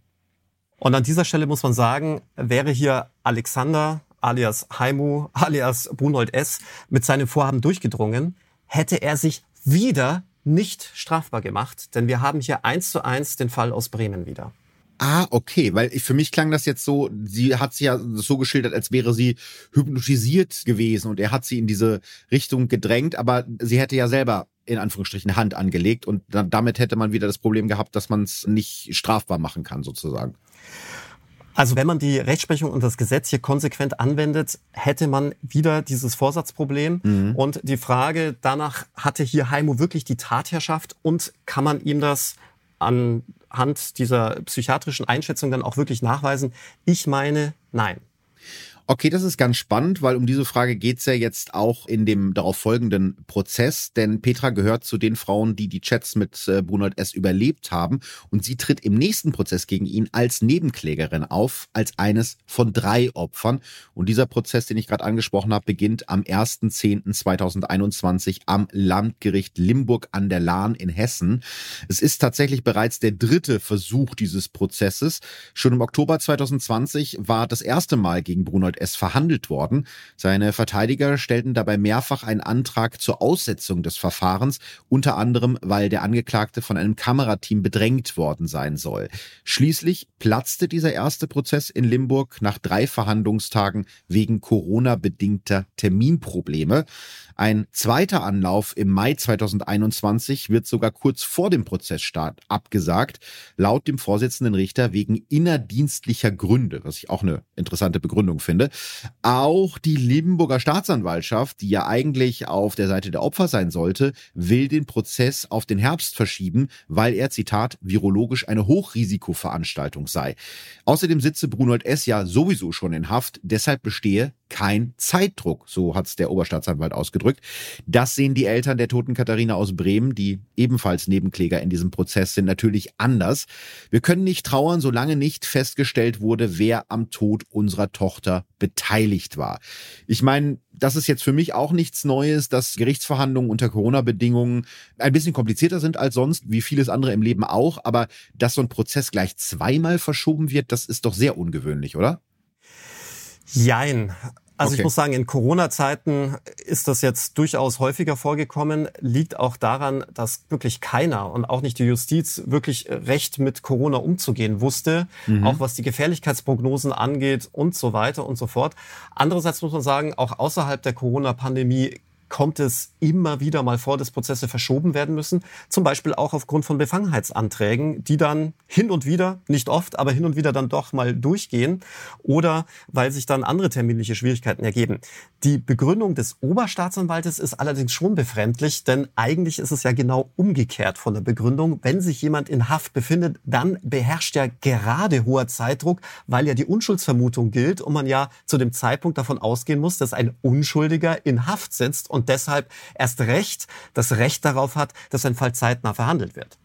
Und an dieser Stelle muss man sagen, wäre hier Alexander alias Haimu, alias Brunold S. mit seinem Vorhaben durchgedrungen, hätte er sich wieder nicht strafbar gemacht, denn wir haben hier eins zu eins den Fall aus Bremen wieder. Ah, okay, weil für mich klang das jetzt so, sie hat sie ja so geschildert, als wäre sie hypnotisiert gewesen und er hat sie in diese Richtung gedrängt, aber sie hätte ja selber in Anführungsstrichen Hand angelegt und damit hätte man wieder das Problem gehabt, dass man es nicht strafbar machen kann sozusagen. Also wenn man die Rechtsprechung und das Gesetz hier konsequent anwendet, hätte man wieder dieses Vorsatzproblem. Mhm. Und die Frage danach, hatte hier Heimo wirklich die Tatherrschaft und kann man ihm das anhand dieser psychiatrischen Einschätzung dann auch wirklich nachweisen? Ich meine, nein. Okay, das ist ganz spannend, weil um diese Frage geht's ja jetzt auch in dem darauf folgenden Prozess, denn Petra gehört zu den Frauen, die die Chats mit äh, Brunald S. überlebt haben und sie tritt im nächsten Prozess gegen ihn als Nebenklägerin auf, als eines von drei Opfern. Und dieser Prozess, den ich gerade angesprochen habe, beginnt am 1.10.2021 am Landgericht Limburg an der Lahn in Hessen. Es ist tatsächlich bereits der dritte Versuch dieses Prozesses. Schon im Oktober 2020 war das erste Mal gegen Brunald Arnold S. verhandelt worden. Seine Verteidiger stellten dabei mehrfach einen Antrag zur Aussetzung des Verfahrens, unter anderem, weil der Angeklagte von einem Kamerateam bedrängt worden sein soll. Schließlich platzte dieser erste Prozess in Limburg nach drei Verhandlungstagen wegen Corona-bedingter Terminprobleme. Ein zweiter Anlauf im Mai 2021 wird sogar kurz vor dem Prozessstart abgesagt, laut dem Vorsitzenden Richter wegen innerdienstlicher Gründe, was ich auch eine interessante Begründung finde. Auch die Limburger Staatsanwaltschaft, die ja eigentlich auf der Seite der Opfer sein sollte, will den Prozess auf den Herbst verschieben, weil er, Zitat, virologisch eine Hochrisikoveranstaltung sei. Außerdem sitze Brunold S. ja sowieso schon in Haft, deshalb bestehe kein Zeitdruck, so hat's der Oberstaatsanwalt ausgedrückt. Das sehen die Eltern der toten Katharina aus Bremen, die ebenfalls Nebenkläger in diesem Prozess sind, natürlich anders. Wir können nicht trauern, solange nicht festgestellt wurde, wer am Tod unserer Tochter beteiligt war. Ich meine, das ist jetzt für mich auch nichts Neues, dass Gerichtsverhandlungen unter Corona-Bedingungen ein bisschen komplizierter sind als sonst, wie vieles andere im Leben auch, aber dass so ein Prozess gleich zweimal verschoben wird, das ist doch sehr ungewöhnlich, oder? Jein. Also okay. ich muss sagen, in Corona-Zeiten ist das jetzt durchaus häufiger vorgekommen, liegt auch daran, dass wirklich keiner und auch nicht die Justiz wirklich recht mit Corona umzugehen wusste, mhm. auch was die Gefährlichkeitsprognosen angeht und so weiter und so fort. Andererseits muss man sagen, auch außerhalb der Corona-Pandemie kommt es immer wieder mal vor, dass Prozesse verschoben werden müssen. Zum Beispiel auch aufgrund von Befangenheitsanträgen, die dann hin und wieder, nicht oft, aber hin und wieder dann doch mal durchgehen oder weil sich dann andere terminliche Schwierigkeiten ergeben. Die Begründung des Oberstaatsanwaltes ist allerdings schon befremdlich, denn eigentlich ist es ja genau umgekehrt von der Begründung. Wenn sich jemand in Haft befindet, dann beherrscht ja gerade hoher Zeitdruck, weil ja die Unschuldsvermutung gilt und man ja zu dem Zeitpunkt davon ausgehen muss, dass ein Unschuldiger in Haft sitzt und und deshalb erst recht das Recht darauf hat, dass ein Fall zeitnah verhandelt wird.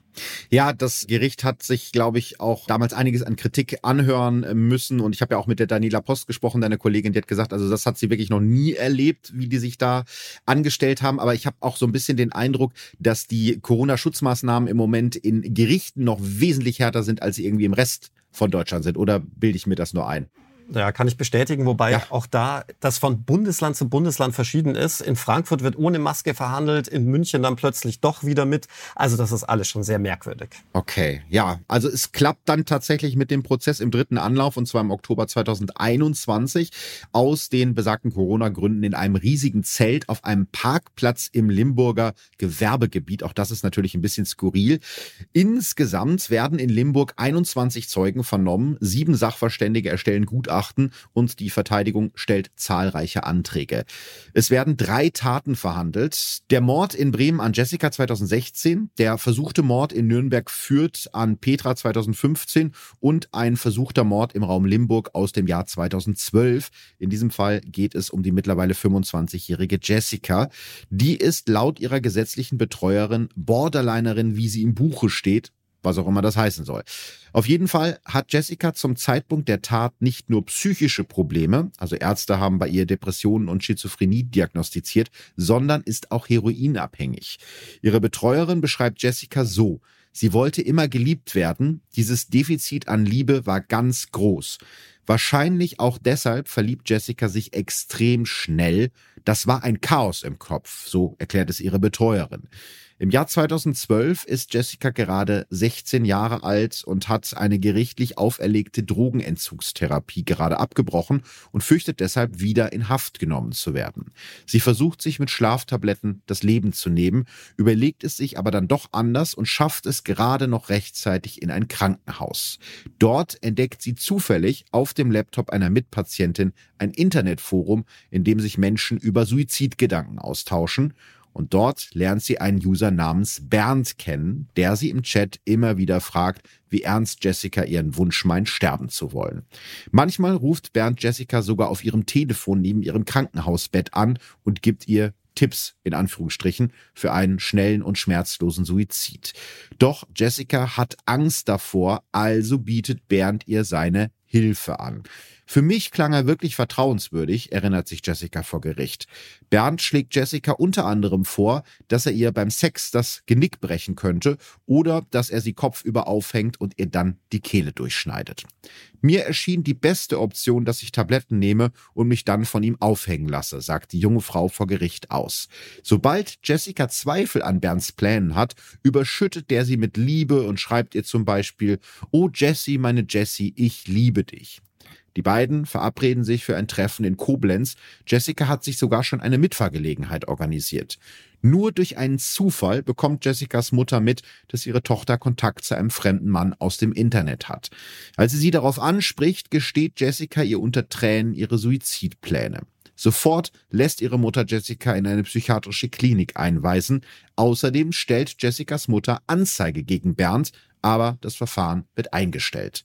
Ja, das Gericht hat sich, glaube ich, auch damals einiges an Kritik anhören müssen. Und ich habe ja auch mit der Daniela Post gesprochen, deine Kollegin, die hat gesagt, also das hat sie wirklich noch nie erlebt, wie die sich da angestellt haben. Aber ich habe auch so ein bisschen den Eindruck, dass die Corona-Schutzmaßnahmen im Moment in Gerichten noch wesentlich härter sind, als sie irgendwie im Rest von Deutschland sind. Oder bilde ich mir das nur ein? Ja, kann ich bestätigen, wobei ja. auch da das von Bundesland zu Bundesland verschieden ist. In Frankfurt wird ohne Maske verhandelt, in München dann plötzlich doch wieder mit. Also das ist alles schon sehr merkwürdig. Okay, ja, also es klappt dann tatsächlich mit dem Prozess im dritten Anlauf und zwar im Oktober 2021 aus den besagten Corona-Gründen in einem riesigen Zelt auf einem Parkplatz im Limburger Gewerbegebiet. Auch das ist natürlich ein bisschen skurril. Insgesamt werden in Limburg 21 Zeugen vernommen, sieben Sachverständige erstellen Gutachten Gutachten und die Verteidigung stellt zahlreiche Anträge. Es werden drei Taten verhandelt. Der Mord in Bremen an Jessica 2016, der versuchte Mord in Nürnberg führt an Petra 2015 und ein versuchter Mord im Raum Limburg aus dem Jahr 2012. In diesem Fall geht es um die mittlerweile 25-jährige Jessica. Die ist laut ihrer gesetzlichen Betreuerin Borderlinerin, wie sie im Buche steht, was auch immer das heißen soll. Auf jeden Fall hat Jessica zum Zeitpunkt der Tat nicht nur psychische Probleme, also Ärzte haben bei ihr Depressionen und Schizophrenie diagnostiziert, sondern ist auch heroinabhängig. Ihre Betreuerin beschreibt Jessica so, sie wollte immer geliebt werden, dieses Defizit an Liebe war ganz groß. Wahrscheinlich auch deshalb verliebt Jessica sich extrem schnell. Das war ein Chaos im Kopf, so erklärt es ihre Betreuerin. Im Jahr 2012 ist Jessica gerade 16 Jahre alt und hat eine gerichtlich auferlegte Drogenentzugstherapie gerade abgebrochen und fürchtet deshalb wieder in Haft genommen zu werden. Sie versucht sich mit Schlaftabletten das Leben zu nehmen, überlegt es sich aber dann doch anders und schafft es gerade noch rechtzeitig in ein Krankenhaus. Dort entdeckt sie zufällig auf dem Laptop einer Mitpatientin ein Internetforum, in dem sich Menschen über Suizidgedanken austauschen und dort lernt sie einen User namens Bernd kennen, der sie im Chat immer wieder fragt, wie ernst Jessica ihren Wunsch meint, sterben zu wollen. Manchmal ruft Bernd Jessica sogar auf ihrem Telefon neben ihrem Krankenhausbett an und gibt ihr Tipps in Anführungsstrichen für einen schnellen und schmerzlosen Suizid. Doch Jessica hat Angst davor, also bietet Bernd ihr seine Hilfe an. Für mich klang er wirklich vertrauenswürdig, erinnert sich Jessica vor Gericht. Bernd schlägt Jessica unter anderem vor, dass er ihr beim Sex das Genick brechen könnte oder dass er sie kopfüber aufhängt und ihr dann die Kehle durchschneidet. Mir erschien die beste Option, dass ich Tabletten nehme und mich dann von ihm aufhängen lasse, sagt die junge Frau vor Gericht aus. Sobald Jessica Zweifel an Bernds Plänen hat, überschüttet der sie mit Liebe und schreibt ihr zum Beispiel, Oh Jessie, meine Jessie, ich liebe dich. Die beiden verabreden sich für ein Treffen in Koblenz. Jessica hat sich sogar schon eine Mitfahrgelegenheit organisiert. Nur durch einen Zufall bekommt Jessicas Mutter mit, dass ihre Tochter Kontakt zu einem fremden Mann aus dem Internet hat. Als sie sie darauf anspricht, gesteht Jessica ihr unter Tränen ihre Suizidpläne. Sofort lässt ihre Mutter Jessica in eine psychiatrische Klinik einweisen. Außerdem stellt Jessicas Mutter Anzeige gegen Bernd, aber das Verfahren wird eingestellt.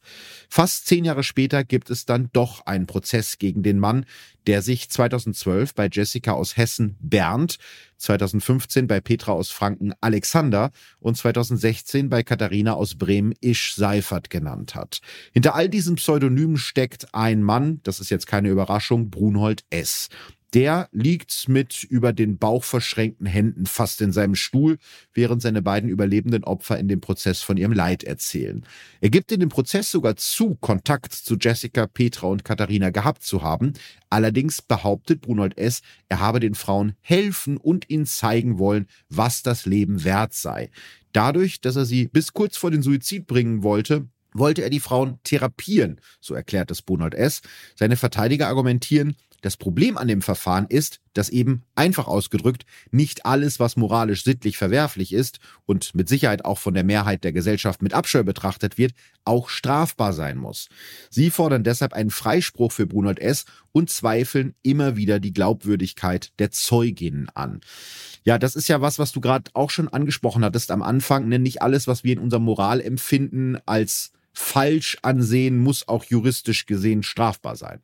Fast zehn Jahre später gibt es dann doch einen Prozess gegen den Mann, der sich 2012 bei Jessica aus Hessen Bernd, 2015 bei Petra aus Franken Alexander und 2016 bei Katharina aus Bremen Isch Seifert genannt hat. Hinter all diesen Pseudonymen steckt ein Mann, das ist jetzt keine Überraschung, Brunhold S. Der liegt mit über den Bauch verschränkten Händen fast in seinem Stuhl, während seine beiden überlebenden Opfer in dem Prozess von ihrem Leid erzählen. Er gibt in dem Prozess sogar zu, Kontakt zu Jessica, Petra und Katharina gehabt zu haben. Allerdings behauptet Brunold S., er habe den Frauen helfen und ihnen zeigen wollen, was das Leben wert sei. Dadurch, dass er sie bis kurz vor den Suizid bringen wollte, wollte er die Frauen therapieren, so erklärt es Bonold S. Seine Verteidiger argumentieren, das Problem an dem Verfahren ist, dass eben, einfach ausgedrückt, nicht alles, was moralisch sittlich verwerflich ist und mit Sicherheit auch von der Mehrheit der Gesellschaft mit Abscheu betrachtet wird, auch strafbar sein muss. Sie fordern deshalb einen Freispruch für Brunold S. und zweifeln immer wieder die Glaubwürdigkeit der Zeuginnen an. Ja, das ist ja was, was du gerade auch schon angesprochen hattest am Anfang. Denn nicht alles, was wir in unserem Moralempfinden als falsch ansehen, muss auch juristisch gesehen strafbar sein.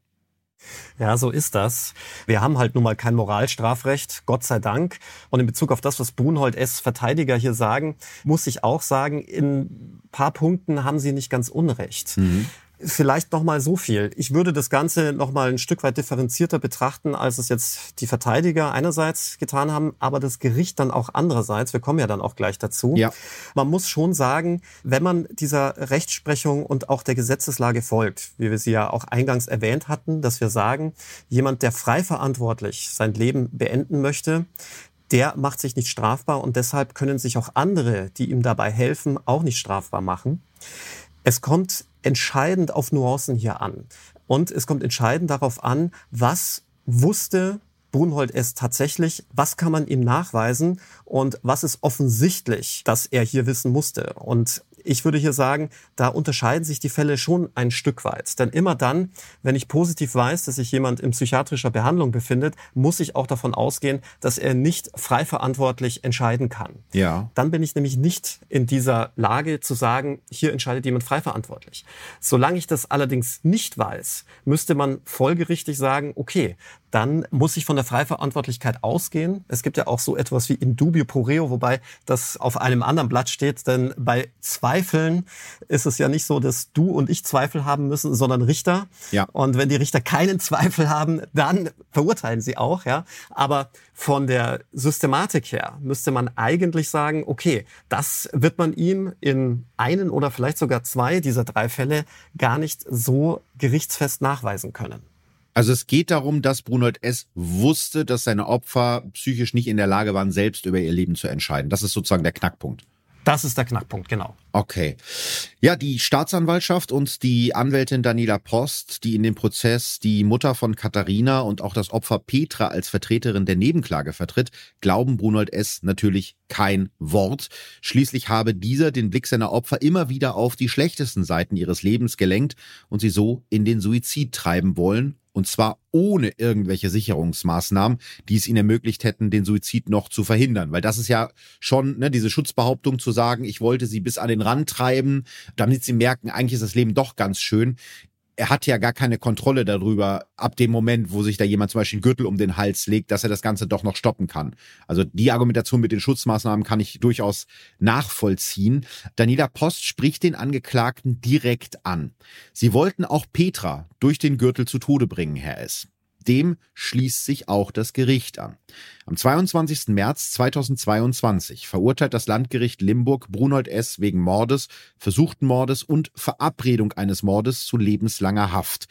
<laughs> Ja, so ist das. Wir haben halt nun mal kein Moralstrafrecht, Gott sei Dank. Und in Bezug auf das, was Brunhold S. Verteidiger hier sagen, muss ich auch sagen, in paar Punkten haben sie nicht ganz unrecht. Mhm. Vielleicht noch mal so viel. Ich würde das Ganze noch mal ein Stück weit differenzierter betrachten, als es jetzt die Verteidiger einerseits getan haben, aber das Gericht dann auch andererseits. Wir kommen ja dann auch gleich dazu. Ja. Man muss schon sagen, wenn man dieser Rechtsprechung und auch der Gesetzeslage folgt, wie wir sie ja auch eingangs erwähnt hatten, dass wir sagen, jemand, der frei verantwortlich sein Leben beenden möchte, der macht sich nicht strafbar und deshalb können sich auch andere, die ihm dabei helfen, auch nicht strafbar machen. Es kommt entscheidend auf Nuancen hier an. Und es kommt entscheidend darauf an, was wusste Brunhold es tatsächlich, was kann man ihm nachweisen und was ist offensichtlich, dass er hier wissen musste. Und ich würde hier sagen, da unterscheiden sich die Fälle schon ein Stück weit. Denn immer dann, wenn ich positiv weiß, dass sich jemand in psychiatrischer Behandlung befindet, muss ich auch davon ausgehen, dass er nicht frei verantwortlich entscheiden kann. Ja. Dann bin ich nämlich nicht in dieser Lage zu sagen, hier entscheidet jemand frei verantwortlich. Solange ich das allerdings nicht weiß, müsste man folgerichtig sagen, okay, dann muss ich von der Freiverantwortlichkeit ausgehen. Es gibt ja auch so etwas wie in dubio pro reo, wobei das auf einem anderen Blatt steht, denn bei Zweifeln ist es ja nicht so, dass du und ich Zweifel haben müssen, sondern Richter. Ja. Und wenn die Richter keinen Zweifel haben, dann verurteilen sie auch, ja. Aber von der Systematik her müsste man eigentlich sagen, okay, das wird man ihm in einen oder vielleicht sogar zwei dieser drei Fälle gar nicht so gerichtsfest nachweisen können. Also es geht darum, dass Brunold S. wusste, dass seine Opfer psychisch nicht in der Lage waren, selbst über ihr Leben zu entscheiden. Das ist sozusagen der Knackpunkt. Das ist der Knackpunkt, genau. Okay. Ja, die Staatsanwaltschaft und die Anwältin Daniela Post, die in dem Prozess die Mutter von Katharina und auch das Opfer Petra als Vertreterin der Nebenklage vertritt, glauben Brunold S. natürlich kein Wort. Schließlich habe dieser den Blick seiner Opfer immer wieder auf die schlechtesten Seiten ihres Lebens gelenkt und sie so in den Suizid treiben wollen und zwar ohne irgendwelche Sicherungsmaßnahmen, die es ihnen ermöglicht hätten, den Suizid noch zu verhindern. Weil das ist ja schon ne, diese Schutzbehauptung zu sagen, ich wollte sie bis an den Rand treiben, damit sie merken, eigentlich ist das Leben doch ganz schön er hat ja gar keine Kontrolle darüber, ab dem Moment, wo sich da jemand zum Beispiel einen Gürtel um den Hals legt, dass er das Ganze doch noch stoppen kann. Also die Argumentation mit den Schutzmaßnahmen kann ich durchaus nachvollziehen. Daniela Post spricht den Angeklagten direkt an. Sie wollten auch Petra durch den Gürtel zu Tode bringen, Herr S. Dem schließt sich auch das Gericht an. Am 22. März 2022 verurteilt das Landgericht Limburg Brunold S. wegen Mordes, versuchten Mordes und Verabredung eines Mordes zu lebenslanger Haft.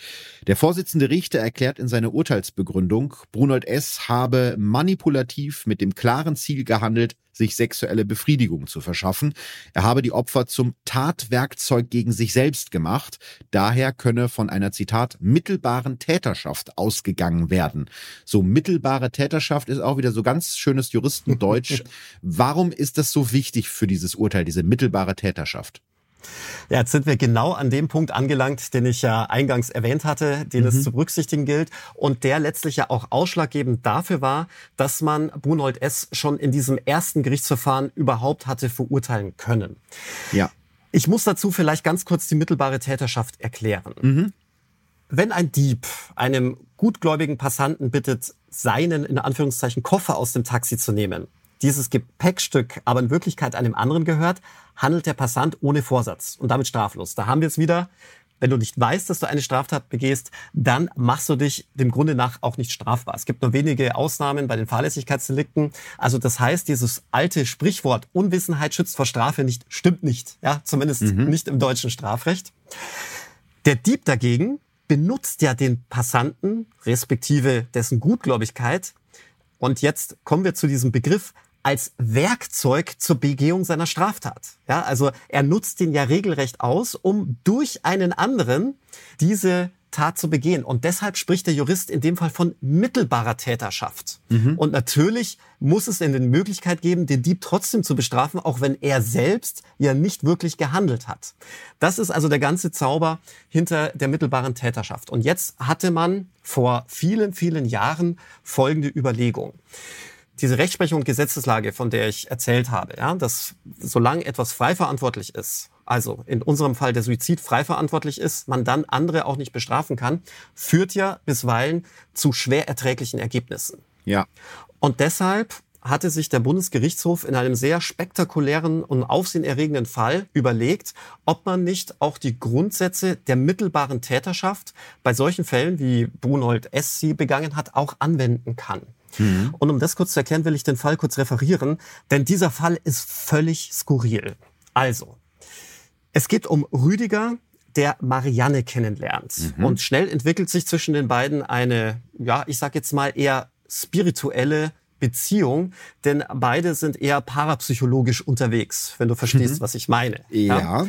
Der Vorsitzende Richter erklärt in seiner Urteilsbegründung, Brunold S. habe manipulativ mit dem klaren Ziel gehandelt, sich sexuelle Befriedigung zu verschaffen. Er habe die Opfer zum Tatwerkzeug gegen sich selbst gemacht. Daher könne von einer Zitat mittelbaren Täterschaft ausgegangen werden. So mittelbare Täterschaft ist auch wieder so ganz schönes Juristendeutsch. <laughs> Warum ist das so wichtig für dieses Urteil, diese mittelbare Täterschaft? Ja, jetzt sind wir genau an dem Punkt angelangt, den ich ja eingangs erwähnt hatte, den mhm. es zu berücksichtigen gilt und der letztlich ja auch ausschlaggebend dafür war, dass man Brunold S. schon in diesem ersten Gerichtsverfahren überhaupt hatte verurteilen können. Ja. Ich muss dazu vielleicht ganz kurz die mittelbare Täterschaft erklären. Mhm. Wenn ein Dieb einem gutgläubigen Passanten bittet, seinen in Anführungszeichen Koffer aus dem Taxi zu nehmen, dieses Gepäckstück aber in Wirklichkeit einem anderen gehört, handelt der Passant ohne Vorsatz und damit straflos. Da haben wir es wieder. Wenn du nicht weißt, dass du eine Straftat begehst, dann machst du dich dem Grunde nach auch nicht strafbar. Es gibt nur wenige Ausnahmen bei den Fahrlässigkeitsdelikten. Also das heißt, dieses alte Sprichwort Unwissenheit schützt vor Strafe nicht, stimmt nicht. Ja, zumindest mhm. nicht im deutschen Strafrecht. Der Dieb dagegen benutzt ja den Passanten, respektive dessen Gutgläubigkeit. Und jetzt kommen wir zu diesem Begriff als Werkzeug zur Begehung seiner Straftat. Ja, also er nutzt den ja regelrecht aus, um durch einen anderen diese Tat zu begehen. Und deshalb spricht der Jurist in dem Fall von mittelbarer Täterschaft. Mhm. Und natürlich muss es in den Möglichkeit geben, den Dieb trotzdem zu bestrafen, auch wenn er selbst ja nicht wirklich gehandelt hat. Das ist also der ganze Zauber hinter der mittelbaren Täterschaft. Und jetzt hatte man vor vielen, vielen Jahren folgende Überlegung diese Rechtsprechung und Gesetzeslage, von der ich erzählt habe, ja, dass solange etwas frei verantwortlich ist, also in unserem Fall der Suizid frei verantwortlich ist, man dann andere auch nicht bestrafen kann, führt ja bisweilen zu schwer erträglichen Ergebnissen. Ja. Und deshalb hatte sich der Bundesgerichtshof in einem sehr spektakulären und aufsehenerregenden Fall überlegt, ob man nicht auch die Grundsätze der mittelbaren Täterschaft bei solchen Fällen, wie Brunold S. sie begangen hat, auch anwenden kann. Mhm. Und um das kurz zu erklären, will ich den Fall kurz referieren, denn dieser Fall ist völlig skurril. Also, es geht um Rüdiger, der Marianne kennenlernt. Mhm. Und schnell entwickelt sich zwischen den beiden eine, ja, ich sag jetzt mal eher spirituelle Beziehung, denn beide sind eher parapsychologisch unterwegs, wenn du verstehst, mhm. was ich meine. Ja. ja.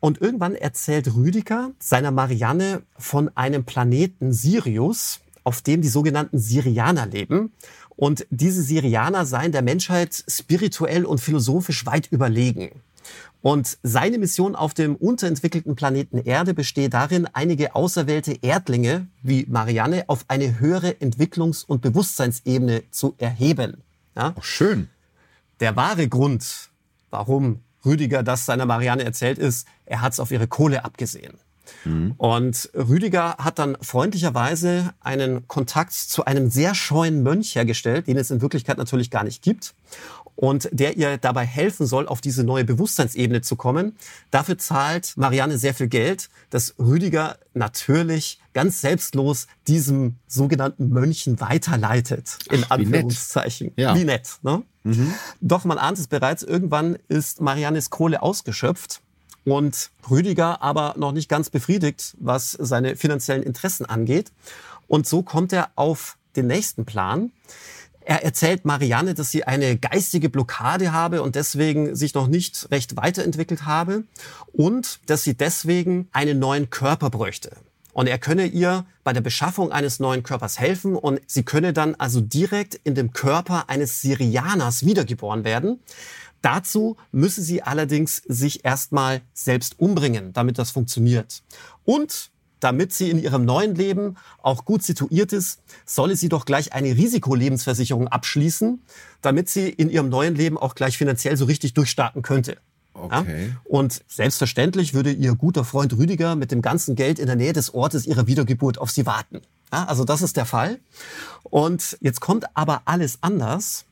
Und irgendwann erzählt Rüdiger seiner Marianne von einem Planeten Sirius, auf dem die sogenannten Sirianer leben. Und diese Sirianer seien der Menschheit spirituell und philosophisch weit überlegen. Und seine Mission auf dem unterentwickelten Planeten Erde besteht darin, einige auserwählte Erdlinge wie Marianne auf eine höhere Entwicklungs- und Bewusstseinsebene zu erheben. Ja? Oh, schön. Der wahre Grund, warum Rüdiger das seiner Marianne erzählt, ist, er hat es auf ihre Kohle abgesehen. Mhm. Und Rüdiger hat dann freundlicherweise einen Kontakt zu einem sehr scheuen Mönch hergestellt, den es in Wirklichkeit natürlich gar nicht gibt und der ihr dabei helfen soll, auf diese neue Bewusstseinsebene zu kommen. Dafür zahlt Marianne sehr viel Geld, das Rüdiger natürlich ganz selbstlos diesem sogenannten Mönchen weiterleitet, in Ach, Anführungszeichen. Wie nett. Ja. Wie nett ne? Mhm. Doch man ahnt es bereits, irgendwann ist Mariannes Kohle ausgeschöpft und Rüdiger aber noch nicht ganz befriedigt, was seine finanziellen Interessen angeht. Und so kommt er auf den nächsten Plan. Er erzählt Marianne, dass sie eine geistige Blockade habe und deswegen sich noch nicht recht weiterentwickelt habe und dass sie deswegen einen neuen Körper bräuchte. Und er könne ihr bei der Beschaffung eines neuen Körpers helfen und sie könne dann also direkt in dem Körper eines Syrianers wiedergeboren werden. Dazu müsse sie allerdings sich erstmal selbst umbringen, damit das funktioniert. Und damit sie in ihrem neuen Leben auch gut situiert ist, solle sie doch gleich eine Risikolebensversicherung abschließen, damit sie in ihrem neuen Leben auch gleich finanziell so richtig durchstarten könnte. Okay. Ja? Und selbstverständlich würde ihr guter Freund Rüdiger mit dem ganzen Geld in der Nähe des Ortes ihrer Wiedergeburt auf sie warten. Ja, also das ist der Fall. Und jetzt kommt aber alles anders.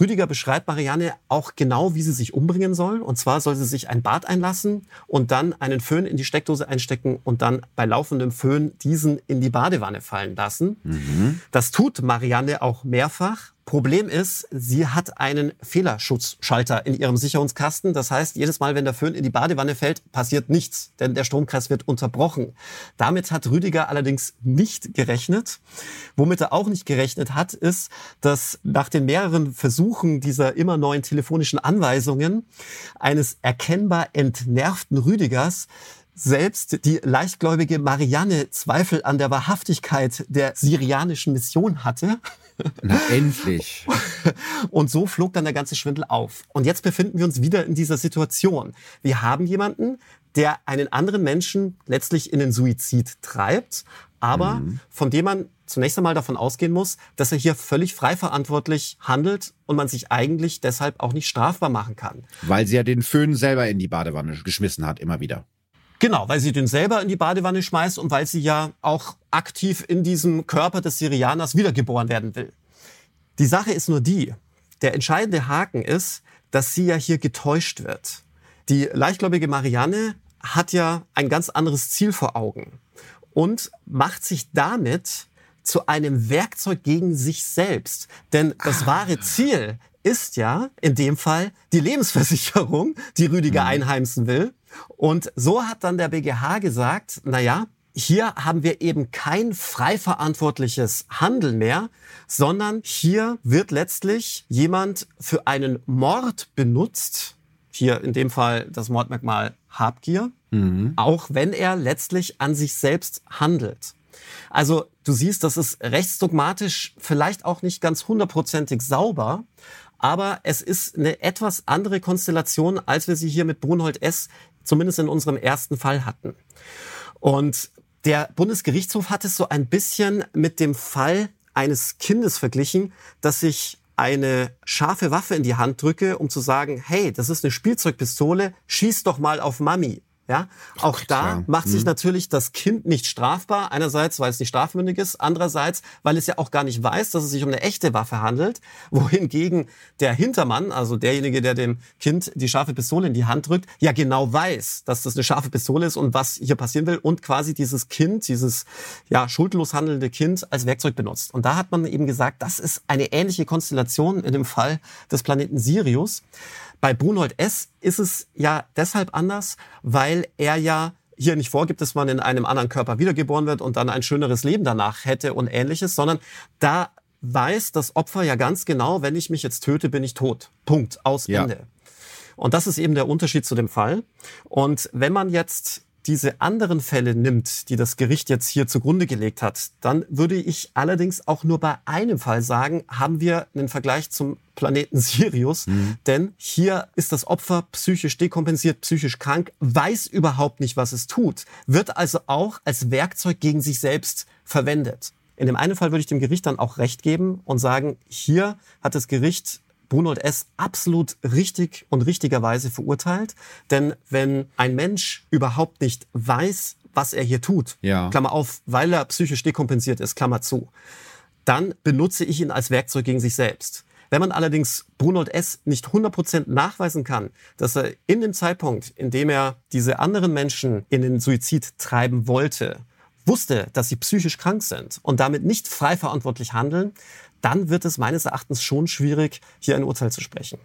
Rüdiger beschreibt Marianne auch genau, wie sie sich umbringen soll. Und zwar soll sie sich ein Bad einlassen und dann einen Föhn in die Steckdose einstecken und dann bei laufendem Föhn diesen in die Badewanne fallen lassen. Mhm. Das tut Marianne auch mehrfach Problem ist, sie hat einen Fehlerschutzschalter in ihrem Sicherungskasten. Das heißt, jedes Mal, wenn der Föhn in die Badewanne fällt, passiert nichts, denn der Stromkreis wird unterbrochen. Damit hat Rüdiger allerdings nicht gerechnet. Womit er auch nicht gerechnet hat, ist, dass nach den mehreren Versuchen dieser immer neuen telefonischen Anweisungen eines erkennbar entnervten Rüdigers selbst die leichtgläubige Marianne Zweifel an der Wahrhaftigkeit der syrianischen Mission hatte. Na, endlich. Und so flog dann der ganze Schwindel auf. Und jetzt befinden wir uns wieder in dieser Situation. Wir haben jemanden, der einen anderen Menschen letztlich in den Suizid treibt, aber mhm. von dem man zunächst einmal davon ausgehen muss, dass er hier völlig frei verantwortlich handelt und man sich eigentlich deshalb auch nicht strafbar machen kann. Weil sie ja den Föhn selber in die Badewanne geschmissen hat, immer wieder. Genau, weil sie den selber in die Badewanne schmeißt und weil sie ja auch aktiv in diesem Körper des Syrianers wiedergeboren werden will. Die Sache ist nur die, der entscheidende Haken ist, dass sie ja hier getäuscht wird. Die leichtgläubige Marianne hat ja ein ganz anderes Ziel vor Augen und macht sich damit zu einem Werkzeug gegen sich selbst. Denn das ah. wahre Ziel ist ja in dem Fall die Lebensversicherung, die Rüdiger mhm. einheimsen will. Und so hat dann der BGH gesagt, na ja, hier haben wir eben kein frei verantwortliches Handeln mehr, sondern hier wird letztlich jemand für einen Mord benutzt, hier in dem Fall das Mordmerkmal Habgier, mhm. auch wenn er letztlich an sich selbst handelt. Also du siehst, das ist rechtsdogmatisch vielleicht auch nicht ganz hundertprozentig sauber, aber es ist eine etwas andere Konstellation, als wir sie hier mit Brunhold S zumindest in unserem ersten Fall hatten. Und der Bundesgerichtshof hat es so ein bisschen mit dem Fall eines Kindes verglichen, das sich eine scharfe Waffe in die Hand drücke, um zu sagen, hey, das ist eine Spielzeugpistole, schieß doch mal auf Mami. Ja, auch Gott, da ja. macht sich mhm. natürlich das Kind nicht strafbar. Einerseits, weil es nicht strafmündig ist. Andererseits, weil es ja auch gar nicht weiß, dass es sich um eine echte Waffe handelt. Wohingegen der Hintermann, also derjenige, der dem Kind die scharfe Pistole in die Hand drückt, ja genau weiß, dass das eine scharfe Pistole ist und was hier passieren will und quasi dieses Kind, dieses, ja, schuldlos handelnde Kind als Werkzeug benutzt. Und da hat man eben gesagt, das ist eine ähnliche Konstellation in dem Fall des Planeten Sirius. Bei Brunhold S. ist es ja deshalb anders, weil er ja hier nicht vorgibt, dass man in einem anderen Körper wiedergeboren wird und dann ein schöneres Leben danach hätte und ähnliches, sondern da weiß das Opfer ja ganz genau, wenn ich mich jetzt töte, bin ich tot. Punkt. Aus ja. Ende. Und das ist eben der Unterschied zu dem Fall. Und wenn man jetzt diese anderen Fälle nimmt, die das Gericht jetzt hier zugrunde gelegt hat, dann würde ich allerdings auch nur bei einem Fall sagen, haben wir einen Vergleich zum Planeten <laughs> Sirius. Mhm. Denn hier ist das Opfer psychisch dekompensiert, psychisch krank, weiß überhaupt nicht, was es tut, wird also auch als Werkzeug gegen sich selbst verwendet. In dem einen Fall würde ich dem Gericht dann auch recht geben und sagen, hier hat das Gericht Brunold S. absolut richtig und richtigerweise verurteilt. Denn wenn ein Mensch überhaupt nicht weiß, was er hier tut, ja. Klammer auf, weil er psychisch dekompensiert ist, Klammer zu, dann benutze ich ihn als Werkzeug gegen sich selbst. Wenn man allerdings Brunold S. nicht 100% nachweisen kann, dass er in dem Zeitpunkt, in dem er diese anderen Menschen in den Suizid treiben wollte, wusste, dass sie psychisch krank sind und damit nicht frei verantwortlich handeln, dann wird es meines Erachtens schon schwierig, hier ein Urteil zu sprechen.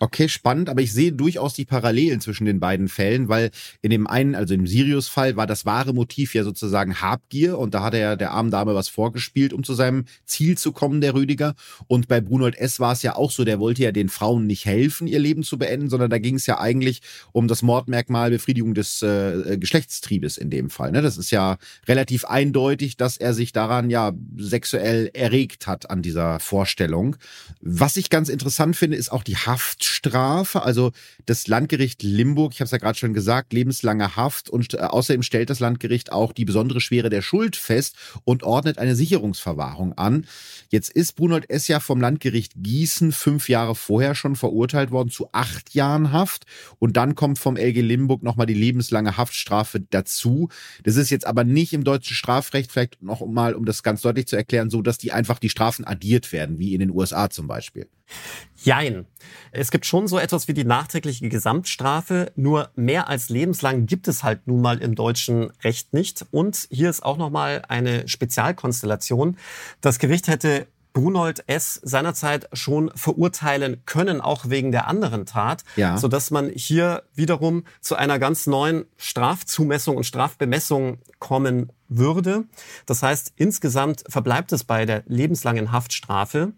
Okay, spannend, aber ich sehe durchaus die Parallelen zwischen den beiden Fällen, weil in dem einen, also im Sirius-Fall, war das wahre Motiv ja sozusagen Habgier und da hat er der armen Dame was vorgespielt, um zu seinem Ziel zu kommen, der Rüdiger. Und bei Brunold S. war es ja auch so, der wollte ja den Frauen nicht helfen, ihr Leben zu beenden, sondern da ging es ja eigentlich um das Mordmerkmal Befriedigung des äh, Geschlechtstriebes in dem Fall. Ne? Das ist ja relativ eindeutig, dass er sich daran ja sexuell erregt hat an dieser Vorstellung. Was ich ganz interessant finde, ist auch die Haft Haftstrafe. Also das Landgericht Limburg, ich habe es ja gerade schon gesagt, lebenslange Haft und äh, außerdem stellt das Landgericht auch die besondere Schwere der Schuld fest und ordnet eine Sicherungsverwahrung an. Jetzt ist Brunold S. ja vom Landgericht Gießen fünf Jahre vorher schon verurteilt worden zu acht Jahren Haft und dann kommt vom LG Limburg nochmal die lebenslange Haftstrafe dazu. Das ist jetzt aber nicht im deutschen Strafrecht, vielleicht noch mal, um das ganz deutlich zu erklären, so, dass die einfach die Strafen addiert werden, wie in den USA zum Beispiel. Jein. Es gibt schon so etwas wie die nachträgliche Gesamtstrafe, nur mehr als lebenslang gibt es halt nun mal im deutschen Recht nicht. Und hier ist auch nochmal eine Spezialkonstellation. Das Gericht hätte Brunold S. seinerzeit schon verurteilen können, auch wegen der anderen Tat, ja. sodass man hier wiederum zu einer ganz neuen Strafzumessung und Strafbemessung kommen würde. Das heißt, insgesamt verbleibt es bei der lebenslangen Haftstrafe,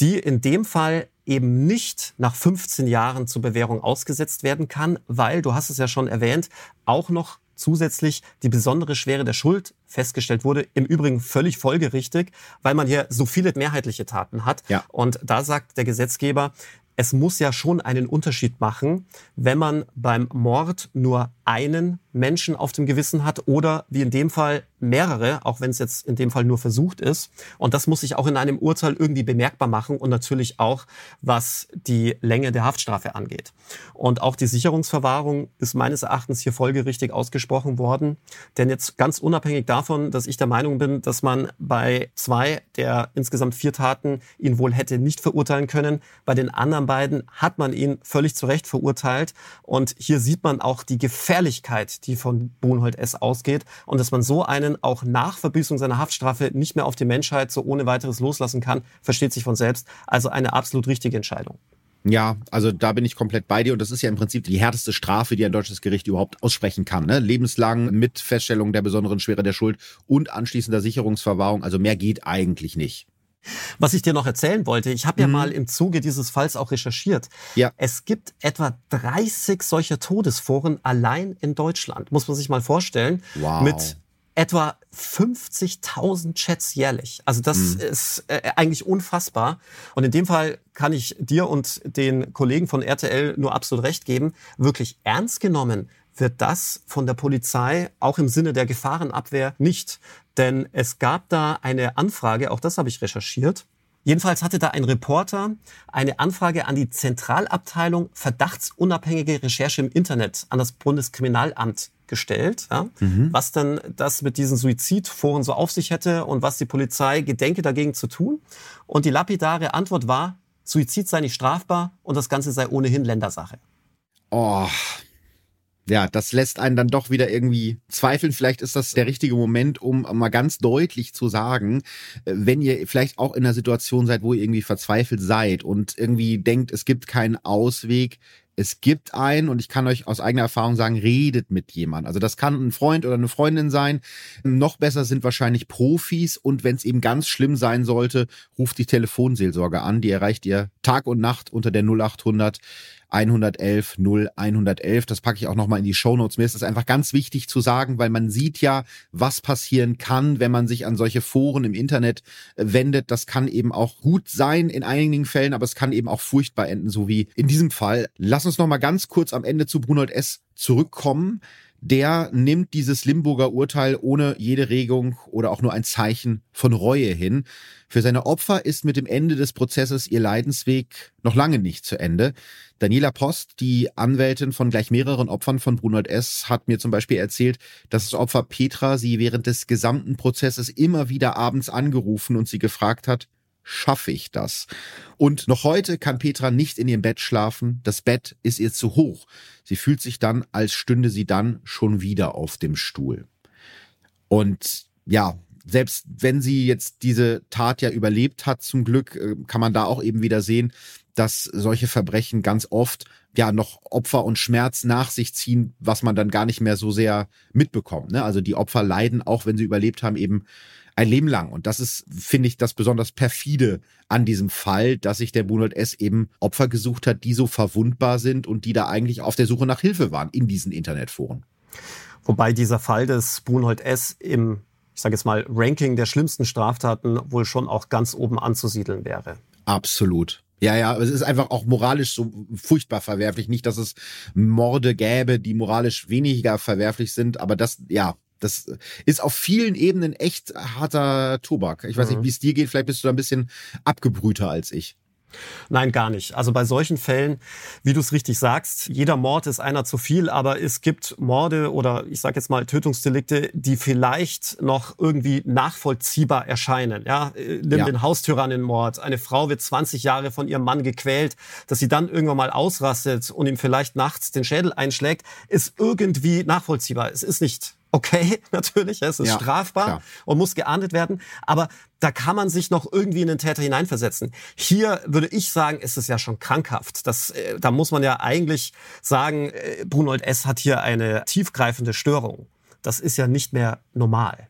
die in dem Fall eben nicht nach 15 Jahren zur Bewährung ausgesetzt werden kann, weil, du hast es ja schon erwähnt, auch noch zusätzlich die besondere Schwere der Schuld festgestellt wurde. Im Übrigen völlig folgerichtig, weil man hier so viele mehrheitliche Taten hat. Ja. Und da sagt der Gesetzgeber, es muss ja schon einen Unterschied machen, wenn man beim Mord nur einen Menschen auf dem Gewissen hat oder wie in dem Fall mehrere, auch wenn es jetzt in dem Fall nur versucht ist. Und das muss sich auch in einem Urteil irgendwie bemerkbar machen und natürlich auch, was die Länge der Haftstrafe angeht. Und auch die Sicherungsverwahrung ist meines Erachtens hier folgerichtig ausgesprochen worden. Denn jetzt ganz unabhängig davon, dass ich der Meinung bin, dass man bei zwei der insgesamt vier Taten ihn wohl hätte nicht verurteilen können, bei den anderen beiden hat man ihn völlig zu Recht verurteilt. Und hier sieht man auch die Gefährlichkeit, die von Bohnhold S. ausgeht und dass man so einen auch nach Verbüßung seiner Haftstrafe nicht mehr auf die Menschheit so ohne weiteres loslassen kann, versteht sich von selbst. Also eine absolut richtige Entscheidung. Ja, also da bin ich komplett bei dir und das ist ja im Prinzip die härteste Strafe, die ein deutsches Gericht überhaupt aussprechen kann. Ne? Lebenslang mit Feststellung der besonderen Schwere der Schuld und anschließender Sicherungsverwahrung. Also mehr geht eigentlich nicht. Was ich dir noch erzählen wollte, ich habe ja mhm. mal im Zuge dieses Falls auch recherchiert. Ja. Es gibt etwa 30 solcher Todesforen allein in Deutschland. Muss man sich mal vorstellen. Wow. Mit etwa 50.000 Chats jährlich. Also das mhm. ist äh, eigentlich unfassbar. Und in dem Fall kann ich dir und den Kollegen von RTL nur absolut recht geben. Wirklich ernst genommen wird das von der Polizei auch im Sinne der Gefahrenabwehr nicht. Denn es gab da eine Anfrage, auch das habe ich recherchiert. Jedenfalls hatte da ein Reporter eine Anfrage an die Zentralabteilung Verdachtsunabhängige Recherche im Internet an das Bundeskriminalamt gestellt, ja, mhm. was dann das mit diesen Suizidforen so auf sich hätte und was die Polizei gedenke dagegen zu tun. Und die lapidare Antwort war, Suizid sei nicht strafbar und das Ganze sei ohnehin Ländersache. Oh, ja, das lässt einen dann doch wieder irgendwie zweifeln. Vielleicht ist das der richtige Moment, um mal ganz deutlich zu sagen, wenn ihr vielleicht auch in einer Situation seid, wo ihr irgendwie verzweifelt seid und irgendwie denkt, es gibt keinen Ausweg, es gibt einen und ich kann euch aus eigener Erfahrung sagen, redet mit jemandem. Also das kann ein Freund oder eine Freundin sein. Noch besser sind wahrscheinlich Profis und wenn es eben ganz schlimm sein sollte, ruft die Telefonseelsorge an. Die erreicht ihr Tag und Nacht unter der 0800 111 0 111. Das packe ich auch nochmal in die Shownotes. Mir ist das einfach ganz wichtig zu sagen, weil man sieht ja, was passieren kann, wenn man sich an solche Foren im Internet äh, wendet. Das kann eben auch gut sein in einigen Fällen, aber es kann eben auch furchtbar enden, so wie in diesem Fall. Lass uns nochmal ganz kurz am Ende zu Brunold S. zurückkommen der nimmt dieses Limburger Urteil ohne jede Regung oder auch nur ein Zeichen von Reue hin. Für seine Opfer ist mit dem Ende des Prozesses ihr Leidensweg noch lange nicht zu Ende. Daniela Post, die Anwältin von gleich mehreren Opfern von Brunert S., hat mir zum Beispiel erzählt, dass das Opfer Petra sie während des gesamten Prozesses immer wieder abends angerufen und sie gefragt hat, schaffe ich das? Und noch heute kann Petra nicht in ihrem Bett schlafen. Das Bett ist ihr zu hoch. Sie fühlt sich dann, als stünde sie dann schon wieder auf dem Stuhl. Und ja, selbst wenn sie jetzt diese Tat ja überlebt hat, zum Glück, äh, kann man da auch eben wieder sehen, dass solche Verbrechen ganz oft ja noch Opfer und Schmerz nach sich ziehen, was man dann gar nicht mehr so sehr mitbekommt. Ne? Also die Opfer leiden, auch wenn sie überlebt haben, eben ein Leben lang. Und das ist, finde ich, das besonders perfide an diesem Fall, dass sich der Bunold S. eben Opfer gesucht hat, die so verwundbar sind und die da eigentlich auf der Suche nach Hilfe waren in diesen Internetforen. Wobei dieser Fall des Bunold S. im, ich sage jetzt mal, Ranking der schlimmsten Straftaten wohl schon auch ganz oben anzusiedeln wäre. Absolut. Ja, ja, es ist einfach auch moralisch so furchtbar verwerflich. Nicht, dass es Morde gäbe, die moralisch weniger verwerflich sind, aber das, ja, das ist auf vielen Ebenen echt harter Tobak. Ich weiß mhm. nicht, wie es dir geht. Vielleicht bist du da ein bisschen abgebrühter als ich. Nein, gar nicht. Also bei solchen Fällen, wie du es richtig sagst, jeder Mord ist einer zu viel, aber es gibt Morde oder ich sage jetzt mal Tötungsdelikte, die vielleicht noch irgendwie nachvollziehbar erscheinen. Ja, nimm ja. den Haustyrannenmord. Eine Frau wird 20 Jahre von ihrem Mann gequält, dass sie dann irgendwann mal ausrastet und ihm vielleicht nachts den Schädel einschlägt, ist irgendwie nachvollziehbar. Es ist nicht Okay, <laughs> natürlich, es ist ja, strafbar klar. und muss geahndet werden. Aber da kann man sich noch irgendwie in den Täter hineinversetzen. Hier würde ich sagen, ist es ja schon krankhaft. Das, äh, da muss man ja eigentlich sagen, äh, Brunold S. hat hier eine tiefgreifende Störung. Das ist ja nicht mehr normal.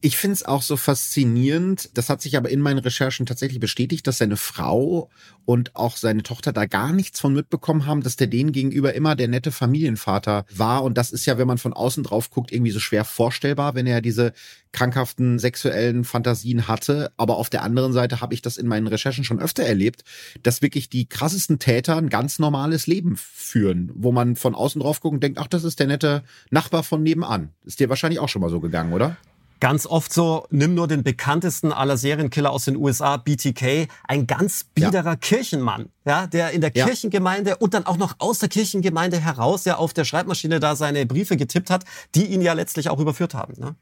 Ich finde es auch so faszinierend, das hat sich aber in meinen Recherchen tatsächlich bestätigt, dass seine Frau und auch seine Tochter da gar nichts von mitbekommen haben, dass der denen gegenüber immer der nette Familienvater war. Und das ist ja, wenn man von außen drauf guckt, irgendwie so schwer vorstellbar, wenn er diese krankhaften sexuellen Fantasien hatte. Aber auf der anderen Seite habe ich das in meinen Recherchen schon öfter erlebt, dass wirklich die krassesten Täter ein ganz normales Leben führen, wo man von außen drauf guckt und denkt, ach, das ist der nette Nachbar von nebenan. Ist dir wahrscheinlich auch schon mal so gegangen, oder? Ganz oft so, nimm nur den bekanntesten aller Serienkiller aus den USA, BTK, ein ganz biederer ja. Kirchenmann, ja, der in der ja. Kirchengemeinde und dann auch noch aus der Kirchengemeinde heraus ja auf der Schreibmaschine da seine Briefe getippt hat, die ihn ja letztlich auch überführt haben. Ne?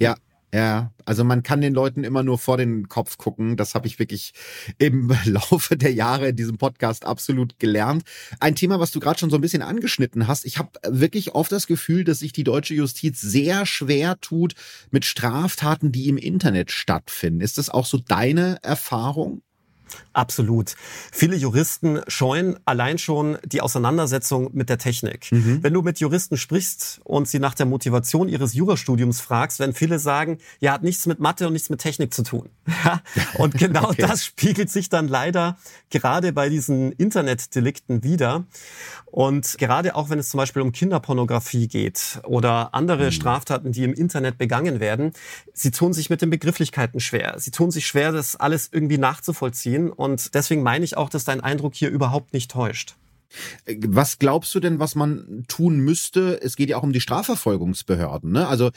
Ja, ja, also man kann den Leuten immer nur vor den Kopf gucken. Das habe ich wirklich im <laughs> Laufe der Jahre in diesem Podcast absolut gelernt. Ein Thema, was du gerade schon so ein bisschen angeschnitten hast. Ich habe wirklich oft das Gefühl, dass sich die deutsche Justiz sehr schwer tut mit Straftaten, die im Internet stattfinden. Ist das auch so deine Erfahrung? Absolut. Viele Juristen scheuen allein schon die Auseinandersetzung mit der Technik. Mhm. Wenn du mit Juristen sprichst und sie nach der Motivation ihres Jurastudiums fragst, werden viele sagen, ja, hat nichts mit Mathe und nichts mit Technik zu tun. <laughs> und genau <laughs> okay. das spiegelt sich dann leider gerade bei diesen Internetdelikten wieder. Und gerade auch wenn es zum Beispiel um Kinderpornografie geht oder andere mhm. Straftaten, die im Internet begangen werden, sie tun sich mit den Begrifflichkeiten schwer. Sie tun sich schwer, das alles irgendwie nachzuvollziehen. Und deswegen meine ich auch, dass dein Eindruck hier überhaupt nicht täuscht. Was glaubst du denn, was man tun müsste? Es geht ja auch um die Strafverfolgungsbehörden. Ne? Also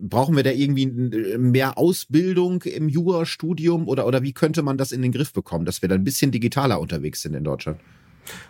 brauchen wir da irgendwie mehr Ausbildung im Jurastudium oder, oder wie könnte man das in den Griff bekommen, dass wir da ein bisschen digitaler unterwegs sind in Deutschland?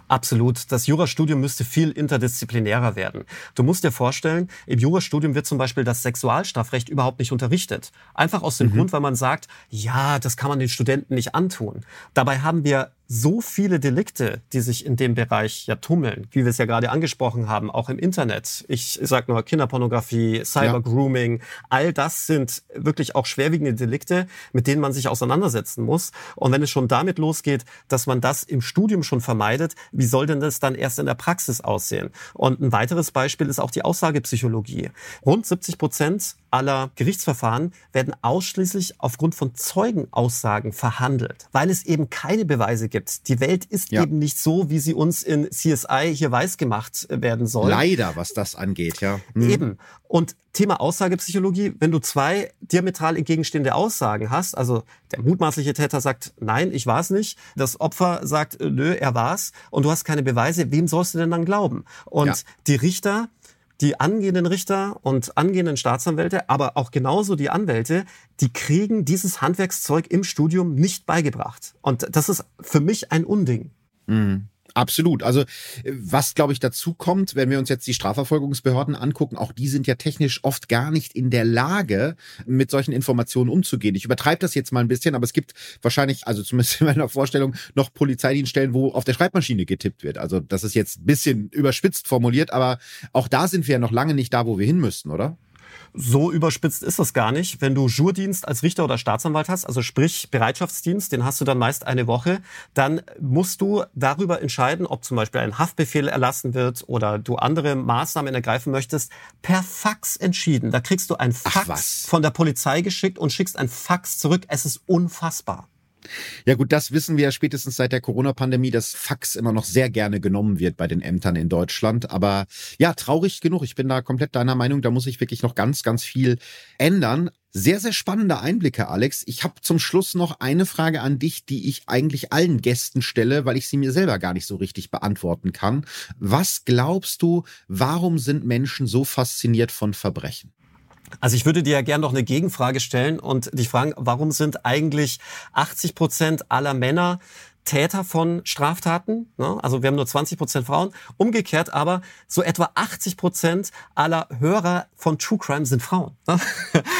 Absolut. Das Jurastudium müsste viel interdisziplinärer werden. Du musst dir vorstellen, im Jurastudium wird zum Beispiel das Sexualstrafrecht überhaupt nicht unterrichtet. Einfach aus dem mhm. Grund, weil man sagt, ja, das kann man den Studenten nicht antun. Dabei haben wir so viele Delikte, die sich in dem Bereich ja tummeln, wie wir es ja gerade angesprochen haben, auch im Internet. Ich sag nur Kinderpornografie, Cybergrooming, ja. all das sind wirklich auch schwerwiegende Delikte, mit denen man sich auseinandersetzen muss. Und wenn es schon damit losgeht, dass man das im Studium schon vermeidet, wie soll denn das dann erst in der Praxis aussehen? Und ein weiteres Beispiel ist auch die Aussagepsychologie. Rund 70 Prozent aller Gerichtsverfahren werden ausschließlich aufgrund von Zeugenaussagen verhandelt, weil es eben keine Beweise gibt. Die Welt ist ja. eben nicht so, wie sie uns in CSI hier weiß gemacht werden soll. Leider, was das angeht, ja. Hm. Eben. Und Thema Aussagepsychologie, wenn du zwei diametral entgegenstehende Aussagen hast, also der mutmaßliche Täter sagt, nein, ich war es nicht, das Opfer sagt, nö, er war's, und du hast keine Beweise, wem sollst du denn dann glauben? Und ja. die Richter die angehenden Richter und angehenden Staatsanwälte, aber auch genauso die Anwälte, die kriegen dieses Handwerkszeug im Studium nicht beigebracht. Und das ist für mich ein Unding. Mhm. Absolut. Also was, glaube ich, dazu kommt, wenn wir uns jetzt die Strafverfolgungsbehörden angucken, auch die sind ja technisch oft gar nicht in der Lage, mit solchen Informationen umzugehen. Ich übertreibe das jetzt mal ein bisschen, aber es gibt wahrscheinlich, also zumindest in meiner Vorstellung, noch Polizeidienststellen, wo auf der Schreibmaschine getippt wird. Also das ist jetzt ein bisschen überspitzt formuliert, aber auch da sind wir ja noch lange nicht da, wo wir hin müssten, oder? So überspitzt ist das gar nicht. Wenn du Jurdienst als Richter oder Staatsanwalt hast, also sprich Bereitschaftsdienst, den hast du dann meist eine Woche, dann musst du darüber entscheiden, ob zum Beispiel ein Haftbefehl erlassen wird oder du andere Maßnahmen ergreifen möchtest, per Fax entschieden. Da kriegst du ein Fax von der Polizei geschickt und schickst ein Fax zurück. Es ist unfassbar. Ja gut, das wissen wir ja spätestens seit der Corona-Pandemie, dass Fax immer noch sehr gerne genommen wird bei den Ämtern in Deutschland. Aber ja, traurig genug. Ich bin da komplett deiner Meinung. Da muss sich wirklich noch ganz, ganz viel ändern. Sehr, sehr spannende Einblicke, Alex. Ich habe zum Schluss noch eine Frage an dich, die ich eigentlich allen Gästen stelle, weil ich sie mir selber gar nicht so richtig beantworten kann. Was glaubst du, warum sind Menschen so fasziniert von Verbrechen? Also ich würde dir ja gerne noch eine Gegenfrage stellen und dich fragen, warum sind eigentlich 80 Prozent aller Männer Täter von Straftaten. Ne? Also wir haben nur 20 Prozent Frauen. Umgekehrt aber so etwa 80 Prozent aller Hörer von True Crime sind Frauen. Ne? <laughs>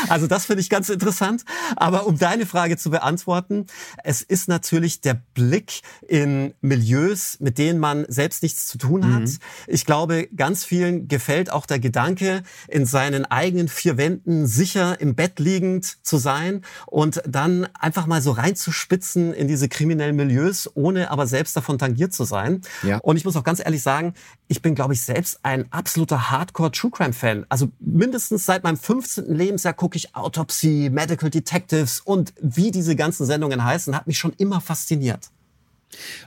Also das finde ich ganz interessant. Aber um deine Frage zu beantworten, es ist natürlich der Blick in Milieus, mit denen man selbst nichts zu tun hat. Mhm. Ich glaube, ganz vielen gefällt auch der Gedanke, in seinen eigenen vier Wänden sicher im Bett liegend zu sein und dann einfach mal so reinzuspitzen in diese kriminellen Milieus, ohne aber selbst davon tangiert zu sein. Ja. Und ich muss auch ganz ehrlich sagen, ich bin, glaube ich, selbst ein absoluter Hardcore-True Crime-Fan. Also mindestens seit meinem 15. Lebensjahr gucke ich Autopsy, Medical Detectives und wie diese ganzen Sendungen heißen, hat mich schon immer fasziniert.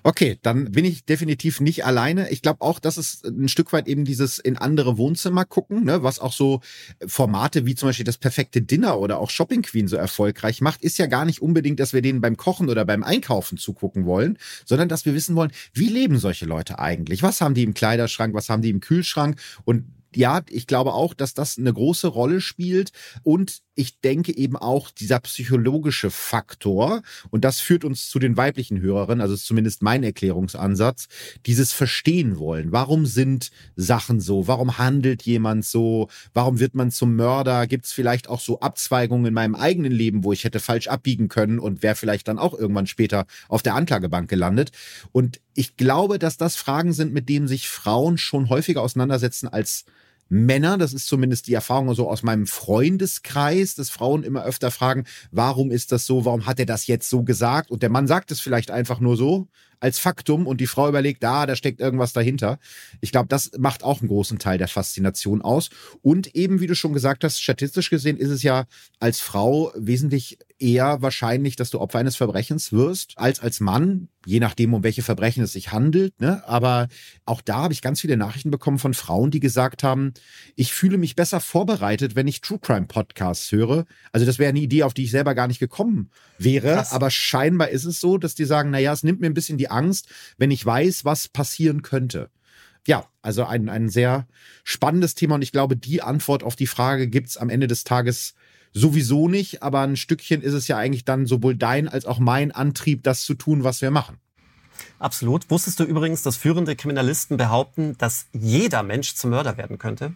Okay, dann bin ich definitiv nicht alleine. Ich glaube auch, dass es ein Stück weit eben dieses in andere Wohnzimmer gucken, ne, was auch so Formate wie zum Beispiel das perfekte Dinner oder auch Shopping Queen so erfolgreich macht, ist ja gar nicht unbedingt, dass wir denen beim Kochen oder beim Einkaufen zugucken wollen, sondern dass wir wissen wollen, wie leben solche Leute eigentlich? Was haben die im Kleiderschrank? Was haben die im Kühlschrank? Und ja, ich glaube auch, dass das eine große Rolle spielt und ich denke eben auch dieser psychologische Faktor und das führt uns zu den weiblichen Hörerinnen, also ist zumindest mein Erklärungsansatz, dieses Verstehen wollen. Warum sind Sachen so? Warum handelt jemand so? Warum wird man zum Mörder? Gibt es vielleicht auch so Abzweigungen in meinem eigenen Leben, wo ich hätte falsch abbiegen können und wäre vielleicht dann auch irgendwann später auf der Anklagebank gelandet? Und ich glaube, dass das Fragen sind, mit denen sich Frauen schon häufiger auseinandersetzen als Männer, das ist zumindest die Erfahrung so aus meinem Freundeskreis, dass Frauen immer öfter fragen, warum ist das so, warum hat er das jetzt so gesagt? Und der Mann sagt es vielleicht einfach nur so als Faktum und die Frau überlegt, ah, da steckt irgendwas dahinter. Ich glaube, das macht auch einen großen Teil der Faszination aus. Und eben, wie du schon gesagt hast, statistisch gesehen ist es ja als Frau wesentlich eher wahrscheinlich, dass du Opfer eines Verbrechens wirst, als als Mann, je nachdem, um welche Verbrechen es sich handelt. Ne? Aber auch da habe ich ganz viele Nachrichten bekommen von Frauen, die gesagt haben, ich fühle mich besser vorbereitet, wenn ich True Crime Podcasts höre. Also das wäre eine Idee, auf die ich selber gar nicht gekommen wäre. Krass. Aber scheinbar ist es so, dass die sagen, naja, es nimmt mir ein bisschen die Angst, wenn ich weiß, was passieren könnte. Ja, also ein, ein sehr spannendes Thema und ich glaube, die Antwort auf die Frage gibt es am Ende des Tages sowieso nicht, aber ein Stückchen ist es ja eigentlich dann sowohl dein als auch mein Antrieb, das zu tun, was wir machen. Absolut. Wusstest du übrigens, dass führende Kriminalisten behaupten, dass jeder Mensch zum Mörder werden könnte?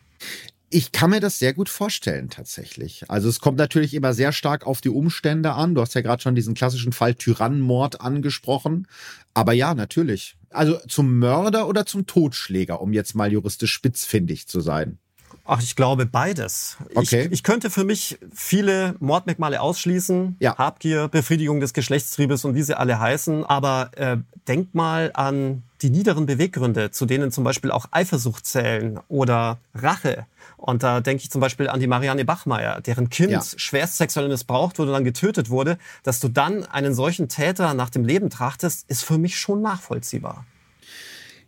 Ich kann mir das sehr gut vorstellen, tatsächlich. Also es kommt natürlich immer sehr stark auf die Umstände an. Du hast ja gerade schon diesen klassischen Fall Tyrannenmord angesprochen. Aber ja, natürlich. Also zum Mörder oder zum Totschläger, um jetzt mal juristisch spitzfindig zu sein. Ach, ich glaube beides. Okay. Ich, ich könnte für mich viele Mordmerkmale ausschließen. Ja. Habgier, Befriedigung des Geschlechtstriebes und wie sie alle heißen. Aber äh, denk mal an die niederen Beweggründe, zu denen zum Beispiel auch Eifersucht zählen oder Rache. Und da denke ich zum Beispiel an die Marianne Bachmeier, deren Kind ja. schwerst sexuell missbraucht wurde und dann getötet wurde. Dass du dann einen solchen Täter nach dem Leben trachtest, ist für mich schon nachvollziehbar.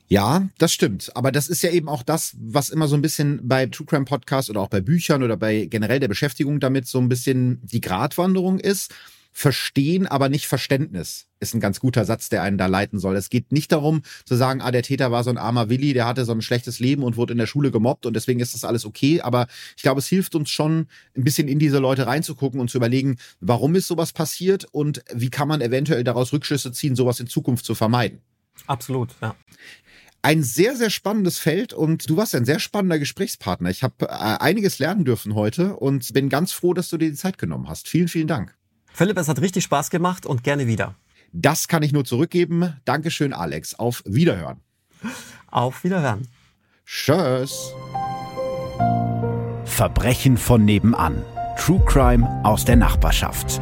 Ja, das stimmt. Aber das ist ja eben auch das, was immer so ein bisschen bei True Crime Podcasts oder auch bei Büchern oder bei generell der Beschäftigung damit so ein bisschen die Gratwanderung ist. Verstehen, aber nicht Verständnis ist ein ganz guter Satz, der einen da leiten soll. Es geht nicht darum zu sagen, ah, der Täter war so ein armer Willi, der hatte so ein schlechtes Leben und wurde in der Schule gemobbt und deswegen ist das alles okay. Aber ich glaube, es hilft uns schon, ein bisschen in diese Leute reinzugucken und zu überlegen, warum ist sowas passiert und wie kann man eventuell daraus Rückschlüsse ziehen, sowas in Zukunft zu vermeiden. Absolut, ja ein sehr, sehr spannendes Feld und du warst ein sehr spannender Gesprächspartner. Ich habe äh, einiges lernen dürfen heute und bin ganz froh, dass du dir die Zeit genommen hast. Vielen, vielen Dank. Philipp, es hat richtig Spaß gemacht und gerne wieder. Das kann ich nur zurückgeben. Dankeschön, Alex. Auf Wiederhören. Auf Wiederhören. Tschüss. Verbrechen von nebenan. True Crime aus der Nachbarschaft.